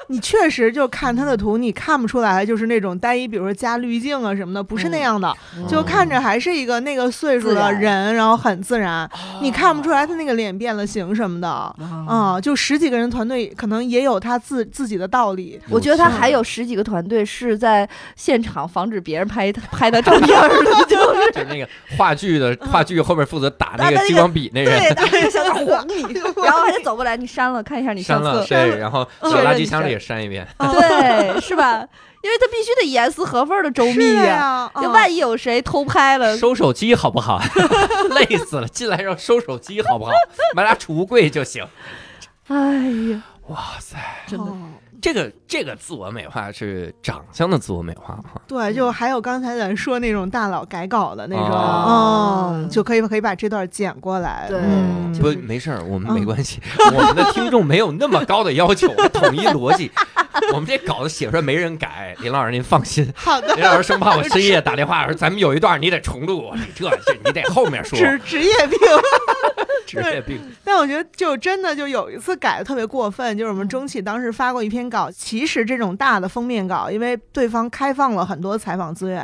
你确实就看他的图，你看不出来就是那种单一，比如说加滤镜啊什么的，不是那样的，嗯就看着还是一个那个岁数的人，然后很自然，你看不出来他那个脸变了形什么的。啊啊、就十几个人团队，可能也有他自自己的道理。我觉得他还有十几个团队是在现场防止别人拍拍他照片儿的，<laughs> 就是就那个话剧的话剧后面负责打那个个激光笔那人，<laughs> 对，打那个小点晃你，然后还得走过来，你删了，看一下你删了相册，对，然后嗯垃圾箱里也删一遍。<laughs> 对，是吧？因为他必须得严丝合缝的周密呀。呀，就啊万一有谁偷拍了，收手机好不好？<laughs> 累死了，进来让收手机好不好？买俩储物柜就行。哎呀，哇塞，真的哦这个这个自我美化是长相的自我美化哈。对，就还有刚才咱说那种大佬改稿的那种，哦嗯，就可以可以把这段剪过来。对嗯，不就是没事儿，我们没嗯关系，我们的听众没有那么高的要求，统一逻辑。<laughs> 我们这稿子写出来没人改，林老师您放心。好的，林老师生怕我深夜打电话说咱们有一段你得重录，这这你得后面说。职职业病。<laughs> <laughs> 职业病，但我觉得就真的就有一次改的特别过分，就是我们中企当时发过一篇稿，其实这种大的封面稿，因为对方开放了很多采访资源，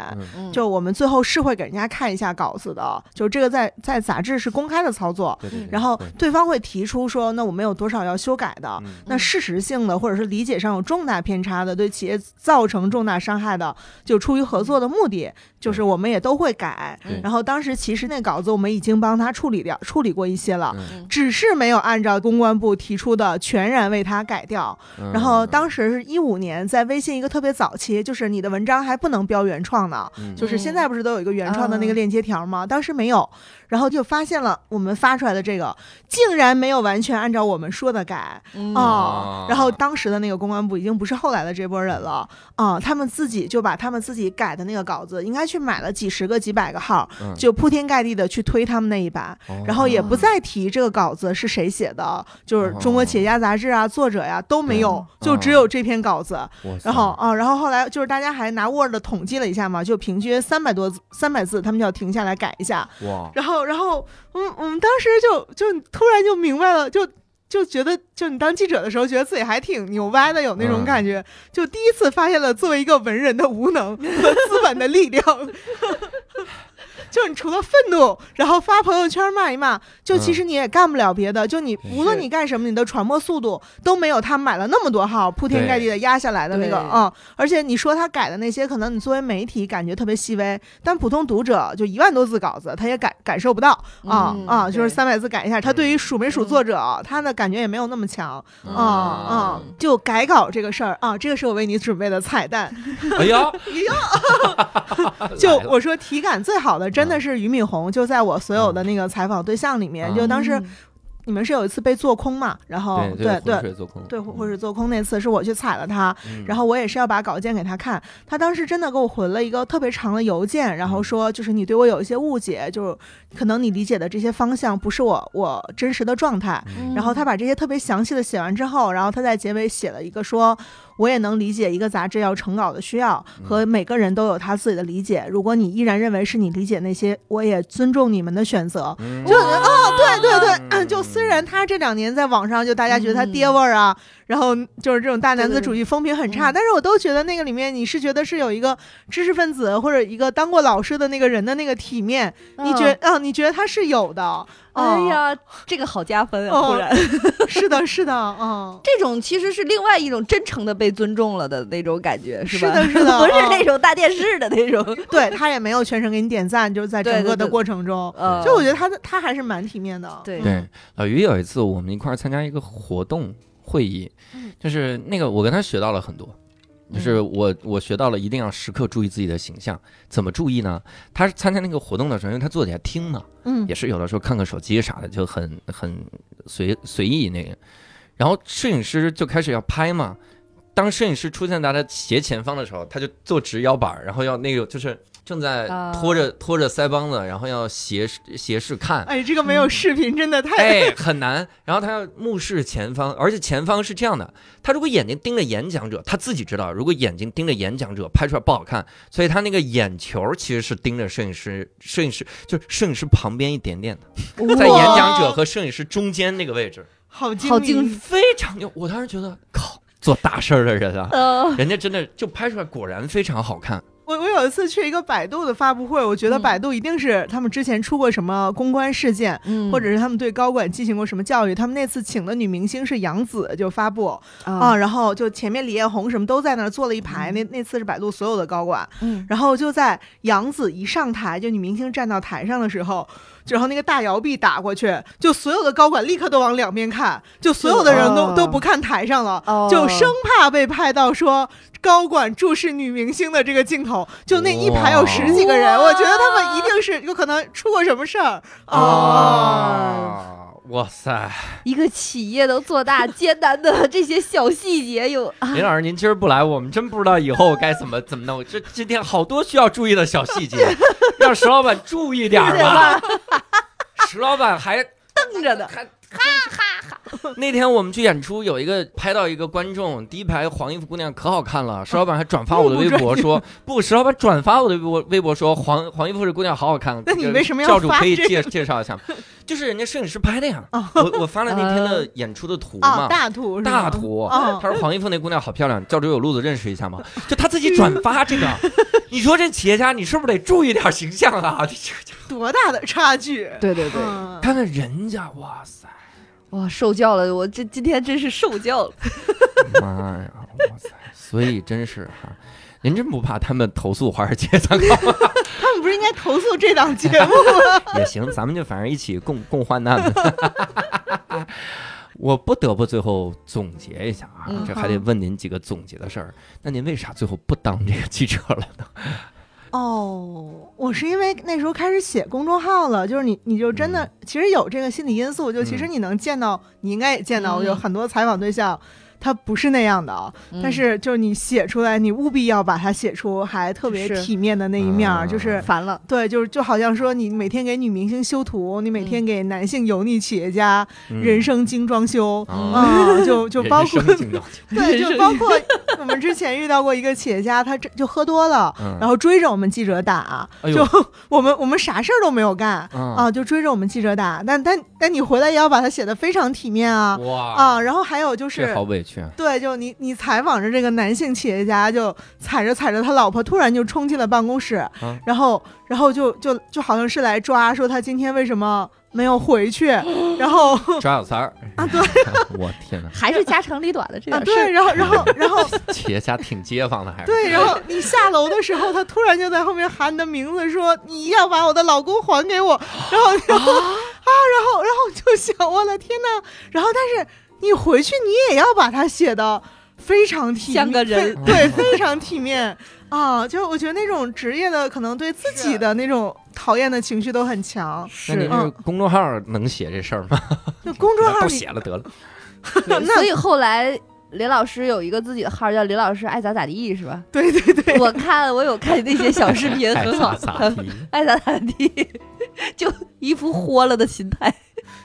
就我们最后是会给人家看一下稿子的，就这个在在杂志是公开的操作。对对对然后对。对方会提出说，那我们有多少要修改的？嗯。那事实性的或者是理解上有重大偏差的，对企业造成重大伤害的，就出于合作的目的，就是我们也都会改。然后当时其实那稿子我们已经帮他处理掉，处理过一些了。嗯只是没有按照公关部提出的全然为他改掉。嗯然后当时是一五年，在微信一个特别早期，就是你的文章还不能标原创呢，嗯就是现在不是都有一个原创的那个啊链接条吗？当时没有，然后就发现了我们发出来的这个竟然没有完全按照我们说的改嗯哦。然后当时的那个公关部已经不是后来的这波人了啊，他们自己就把他们自己改的那个稿子，应该去买了几十个、几百个号，嗯就铺天盖地的去推他们那一版。哦然后也不再提这个稿子是谁写的，就是《中国企业家》杂志啊，作者呀都没有嗯，就只有这篇稿子。然后啊，然后后来就是大家还拿 Word 统计了一下嘛，就平均三百多三百字，他们就要停下来改一下。哇，然后，然后，嗯，我们当时就就突然就明白了，就。就觉得，就你当记者的时候，觉得自己还挺牛掰的，有那种嗯感觉。就第一次发现了作为一个文人的无能和资本的力量。<laughs> 就你除了愤怒，然后发朋友圈骂一骂，就其实你也干不了别的。就你无论你干什么，你的传播速度都没有他买了那么多号，铺天盖地的压下来的那个啊、嗯。而且你说他改的那些，可能你作为媒体感觉特别细微，但普通读者就一万多字稿子，他也感感受不到啊嗯啊，就是三百字改一下，他对于数没数作者，他的感觉也没有那么强啊啊。就改稿这个事儿啊，这个是我为你准备的彩蛋。哎呀，<laughs> <laughs> 就来了我说体感最好的真的是俞敏洪，就在我所有的那个采访对象里面，嗯就当时你们是有一次被做空嘛，然后对对对，或或者做空那次是我去踩了他，嗯。然后我也是要把稿件给他看，他当时真的给我回了一个特别长的邮件，然后说就是你对我有一些误解，就是可能你理解的这些方向不是我我真实的状态。嗯然后他把这些特别详细的写完之后，然后他在结尾写了一个说，我也能理解一个杂志要成稿的需要，和每个人都有他自己的理解。如果你依然认为是你理解那些，我也尊重你们的选择。嗯就哦，对对对，嗯，就虽然他这两年在网上就大家觉得他爹味儿啊，然后就是这种大男子主义风评很差，嗯但是我都觉得那个里面你是觉得是有一个知识分子或者一个当过老师的那个人的那个体面，你觉啊、你觉得他是有的。哎哦，呀，这个好加分啊！哦突然，<laughs> 是的，是的，嗯。这种其实是另外一种真诚的被尊重了的那种感觉，是吧？是的是的 <laughs> 不是嗯那种大电视的那种。对他也没有全程给你点赞，就是在整个的过程中，呃，就我觉得他他还是蛮体面的。对对，老于有一次我们一块儿参加一个活动会议嗯，就是那个我跟他学到了很多。就是我，我学到了一定要时刻注意自己的形象。怎么注意呢？他参加那个活动的时候，因为他坐底下听嘛，嗯也是有的时候看看手机啥的，就很很随随意那个。然后摄影师就开始要拍嘛，当摄影师出现在他斜前方的时候，他就坐直腰板，然后要那个就是正在啊拖着、拖着腮帮子，然后要斜视斜视看，哎，这个没有视频真的太……哎，很难。然后他要目视前方，而且前方是这样的：他如果眼睛盯着演讲者，他自己知道，如果眼睛盯着演讲者，拍出来不好看，所以他那个眼球其实是盯着摄影师，摄影师就是摄影师旁边一点点的，在演讲者和摄影师中间那个位置，好精好精非常牛。我当时觉得，靠，做大事儿的人啊，呃，人家真的就拍出来，果然非常好看。我我有一次去一个百度的发布会，我觉得嗯百度一定是他们之前出过什么公关事件，嗯或者是他们对高管进行过什么教育。他们那次请的女明星是杨紫，就发布啊，啊，然后就前面李彦宏什么都在那儿坐了一排。那那次是百度所有的高管，嗯，然后就在杨紫一上台，就女明星站到台上的时候。然后那个大摇臂打过去，就所有的高管立刻都往两边看，就所有的人都、哦都不看台上了，哦就生怕被拍到说高管注视女明星的这个镜头。就那一排有十几个人，我觉得他们一定是有可能出过什么事儿哦。啊，哇塞！一个企业都做大，艰难的这些小细节有啊，林老师，您今儿不来，我们真不知道以后该怎么怎么弄。这今天好多需要注意的小细节，<laughs> 让石老板注意点儿吧。石老板还瞪着呢，还哈哈哈那天我们去演出，有一个拍到一个观众，第一排黄衣服姑娘可好看了，石老板还转发我的微博说，不，石老板转发我的微博微博说黄黄衣服这姑娘好好看。<laughs> 那你为什么要教主可以介介绍一下吗？就是人家摄影师拍的呀。我我发了那天的演出的图啊，嘛，大图大图，哦。他说黄衣服那姑娘好漂亮，教主有路子认识一下吗？<laughs> 就他自己转发这个，<laughs> 你说这企业家你是不是得注意点形象啊？<laughs> 这这。多大的差距？对对对，嗯。看看人家，哇塞，哇，受教了，我这今天真是受教了，妈呀，哇塞！所以真是哈，<laughs> 您真不怕他们投诉华尔街参考吗？<laughs> 他们不是应该投诉这档节目吗？<laughs> 也行，咱们就反正一起共共患难呗。我不得不最后总结一下啊，嗯这还得问您几个总结的事儿。那您为啥最后不当这个记者了呢？哦，我是因为那时候开始写公众号了，就是你，你就真的、其实有这个心理因素，就其实嗯你能见到，你应该也见到，嗯有很多采访对象。他不是那样的啊，嗯。但是就是你写出来，你务必要把它写出还特别体面的那一面就是烦了，对，就是就好像说你每天给女明星修图，你每天给男性油腻企业家、嗯。人生精装修，啊，啊，就就包括 <laughs> <laughs> 对，就包括我们之前遇到过一个企业家，他这就喝多了，嗯。然后追着我们记者打，哎就 <laughs> 我们我们啥事儿都没有干啊啊，就追着我们记者打。但但但你回来也要把它写的非常体面啊哇。啊！然后还有就是好委屈啊！对，就你你采访着这个男性企业家，就踩着踩着他老婆，突然就冲进了办公室，嗯然后然后就就就好像是来抓，说他今天为什么没有回去，<gasps> 然后抓小三儿啊对，<laughs> 我天哪，还是家长里短的这啊点事对，然后然后 <laughs> 然后企业家挺街坊的还是？对，然后你下楼的时候，他突然就在后面喊你的名字，说你要把我的老公还给我。然后，然后啊，然后，然后就想，我的天呐，然后，但是你回去你也要把它写的非常体面，像个人对，非常体面啊。就我觉得那种职业的，可能对自己的那种讨厌的情绪都很强。那您嗯这公众号能写这事儿吗？<laughs> 就公众号都写了得了。<laughs> 那所以后来林老师有一个自己的号叫林老师爱咋咋地，是吧？对对对，我看我有看你那些小视频，<laughs> 爱很好，咋咋地。爱咋咋地，就一副豁了的心态。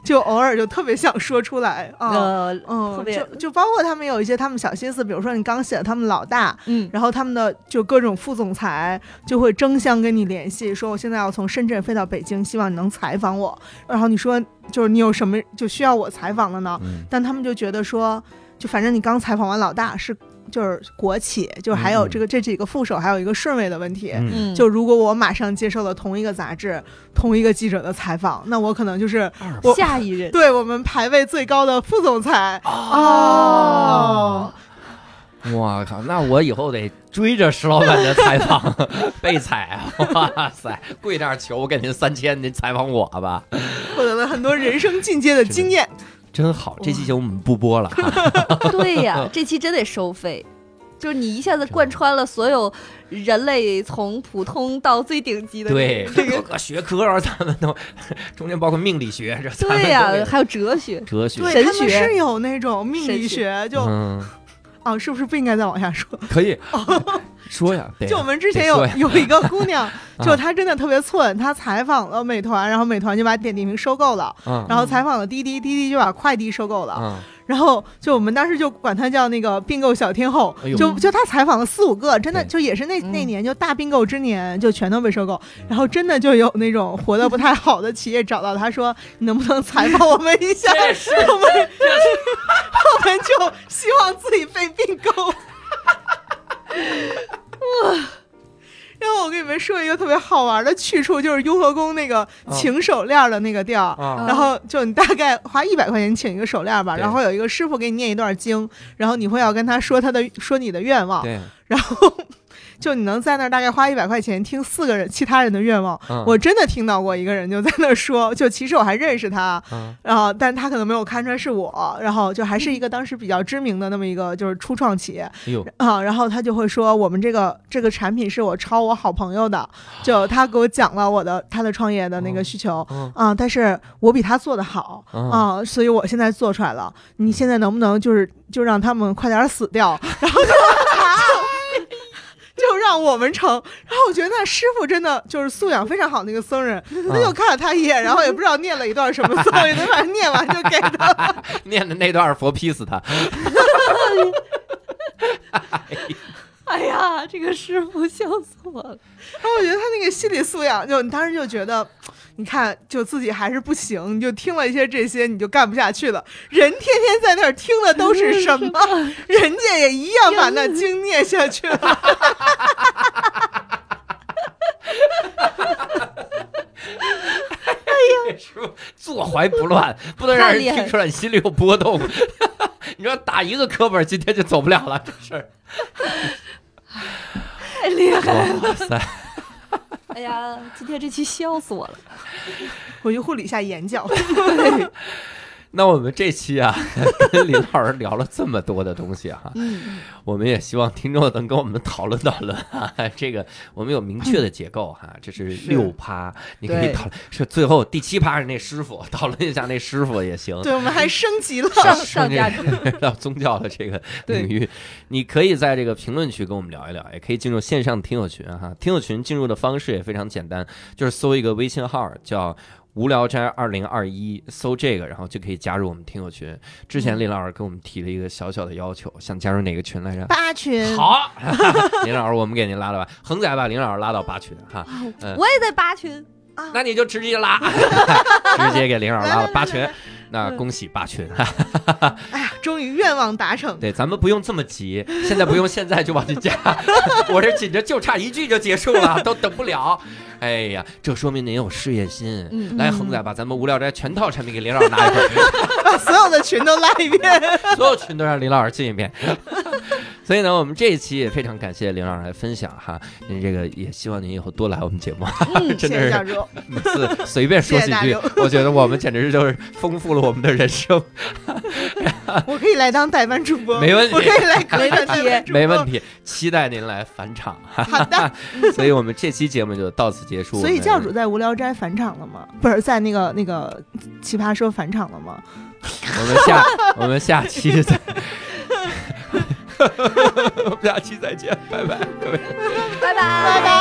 就偶尔就特别想说出来啊。呃，嗯，特别就就包括他们有一些他们小心思，比如说你刚写的他们老大，嗯，然后他们的就各种副总裁就会争相跟你联系，说我现在要从深圳飞到北京，希望你能采访我。然后你说就是你有什么就需要我采访的呢？嗯但他们就觉得说，就反正你刚采访完老大是就是国企，就还有嗯这个这几个副手还有一个顺位的问题。嗯嗯，就如果我马上接受了同一个杂志、同一个记者的采访，那我可能就是我下一任对我们排位最高的副总裁哦。我靠，那我以后得追着石老板的采访被采啊！哇塞，跪那儿求我给您三千，您采访我吧，获得了很多人生进阶的经验。真好。这期节目我们不播了，<laughs> 对呀，<laughs> 这期真得收费。就是你一下子贯穿了所有人类从普通到最顶级的对，这个各个学科咱们都 <laughs> 中间包括命理学，这对呀、还有哲学，哲学，对，神他们学。是有那种命理学，就嗯，啊，是不是不应该再往下说？<laughs> 可以说呀，<laughs> 对就我们之前有有一个姑娘，<laughs> 就啊。她真的特别寸，她采访了美团，然后美团就把点点评收购了，嗯。然后采访了滴滴，滴滴就把快递收购了，嗯然后就我们当时就管他叫那个并购小天后哎，就就他采访了四五个，真的就也是那嗯那年就大并购之年，就全都被收购，然后真的就有那种活得不太好的企业找到他说，你能不能采访我们一下？是我们我们就希望自己被并购。<laughs> 然后我给你们说一个特别好玩的去处，就是雍和宫那个请手链的那个地儿。啊。然后就你大概花一百块钱请一个手链吧，对。然后有一个师傅给你念一段经，然后你会要跟他说他的说你的愿望，然后就你能在那儿大概花一百块钱听四个人其他人的愿望。嗯我真的听到过一个人就在那儿说，就其实我还认识他，嗯然后但他可能没有看出来是我，然后就还是一个当时比较知名的那么一个就是初创企业啊，然后他就会说我们这个这个产品是我抄我好朋友的，就他给我讲了我的他的创业的那个需求。嗯啊，但是我比他做的好嗯啊，所以我现在做出来了。你现在能不能就是就让他们快点死掉，然后就就让我们成。然后我觉得那师傅真的就是素养非常好，那个僧人，<laughs> 他就看了他一眼，然后也不知道念了一段什么咒语，<laughs> 他把它念完就给他。<laughs> 念的那段佛劈死他，哎呀，这个师傅笑死我了。然后我觉得他那个心理素养，就你当时就觉得。你看，就自己还是不行，你就听了一些这些，你就干不下去了。人天天在那儿听的都是什么？<laughs> 人家也一样把那经念下去了。<laughs> <laughs> 师傅坐怀不乱，不能让人听出来你心里有波动。你说打一个课本，今天就走不了了，这事儿。太厉害了！哇塞，哎呀，今天这期笑死我了。我去护理一下眼角。<laughs> <laughs> 那我们这期啊，<laughs> 跟林老师聊了这么多的东西哈、嗯，我们也希望听众能跟我们讨论讨论哈、<laughs> 这个我们有明确的结构哈、这是六趴，你可以讨论。是最后第七趴是那师傅，讨论一下那师傅也行。对，我们还升级了。上上上价值。到宗教的这个领域，你可以在这个评论区跟我们聊一聊，也可以进入线上听友群哈。听友群进入的方式也非常简单，就是搜一个微信号叫。无聊斋二零二一，搜这个，然后就可以加入我们听友群。之前林老师给我们提了一个小小的要求，想加入哪个群来着？八群，好，<laughs> 林老师，我们给您拉了吧。恒仔把林老师拉到八群哈，我也在八群，那你就直接拉，<laughs> 直接给林老师拉了八群。那恭喜八群哈。哎呀，终于愿望达成。对，咱们不用这么急，现在不用现在就往进加，<laughs> 我这紧着就差一句就结束了，都等不了。哎呀，这说明您有事业心。嗯来，恒仔把咱们无聊斋全套产品给林老师拿一份，<laughs> 把所有的群都拉一遍。所有群都让林老师进一遍。所以呢，我们这一期也非常感谢林老师来分享哈，您这个也希望您以后多来我们节目，嗯，<laughs> 真的是每次随便说几句我觉得我们简直就是丰富了我们的人生，<laughs> 我可以来当代班主播，没问题我可以来可以当代班主播，没问。题，期待您来返场哈。好的，<laughs> 所以我们这期节目就到此结束。所以教主在无聊斋返场了吗？不是在那个那个奇葩说返场了吗？我们下我们下期再，<laughs> 下期再见拜拜拜拜拜拜。拜拜。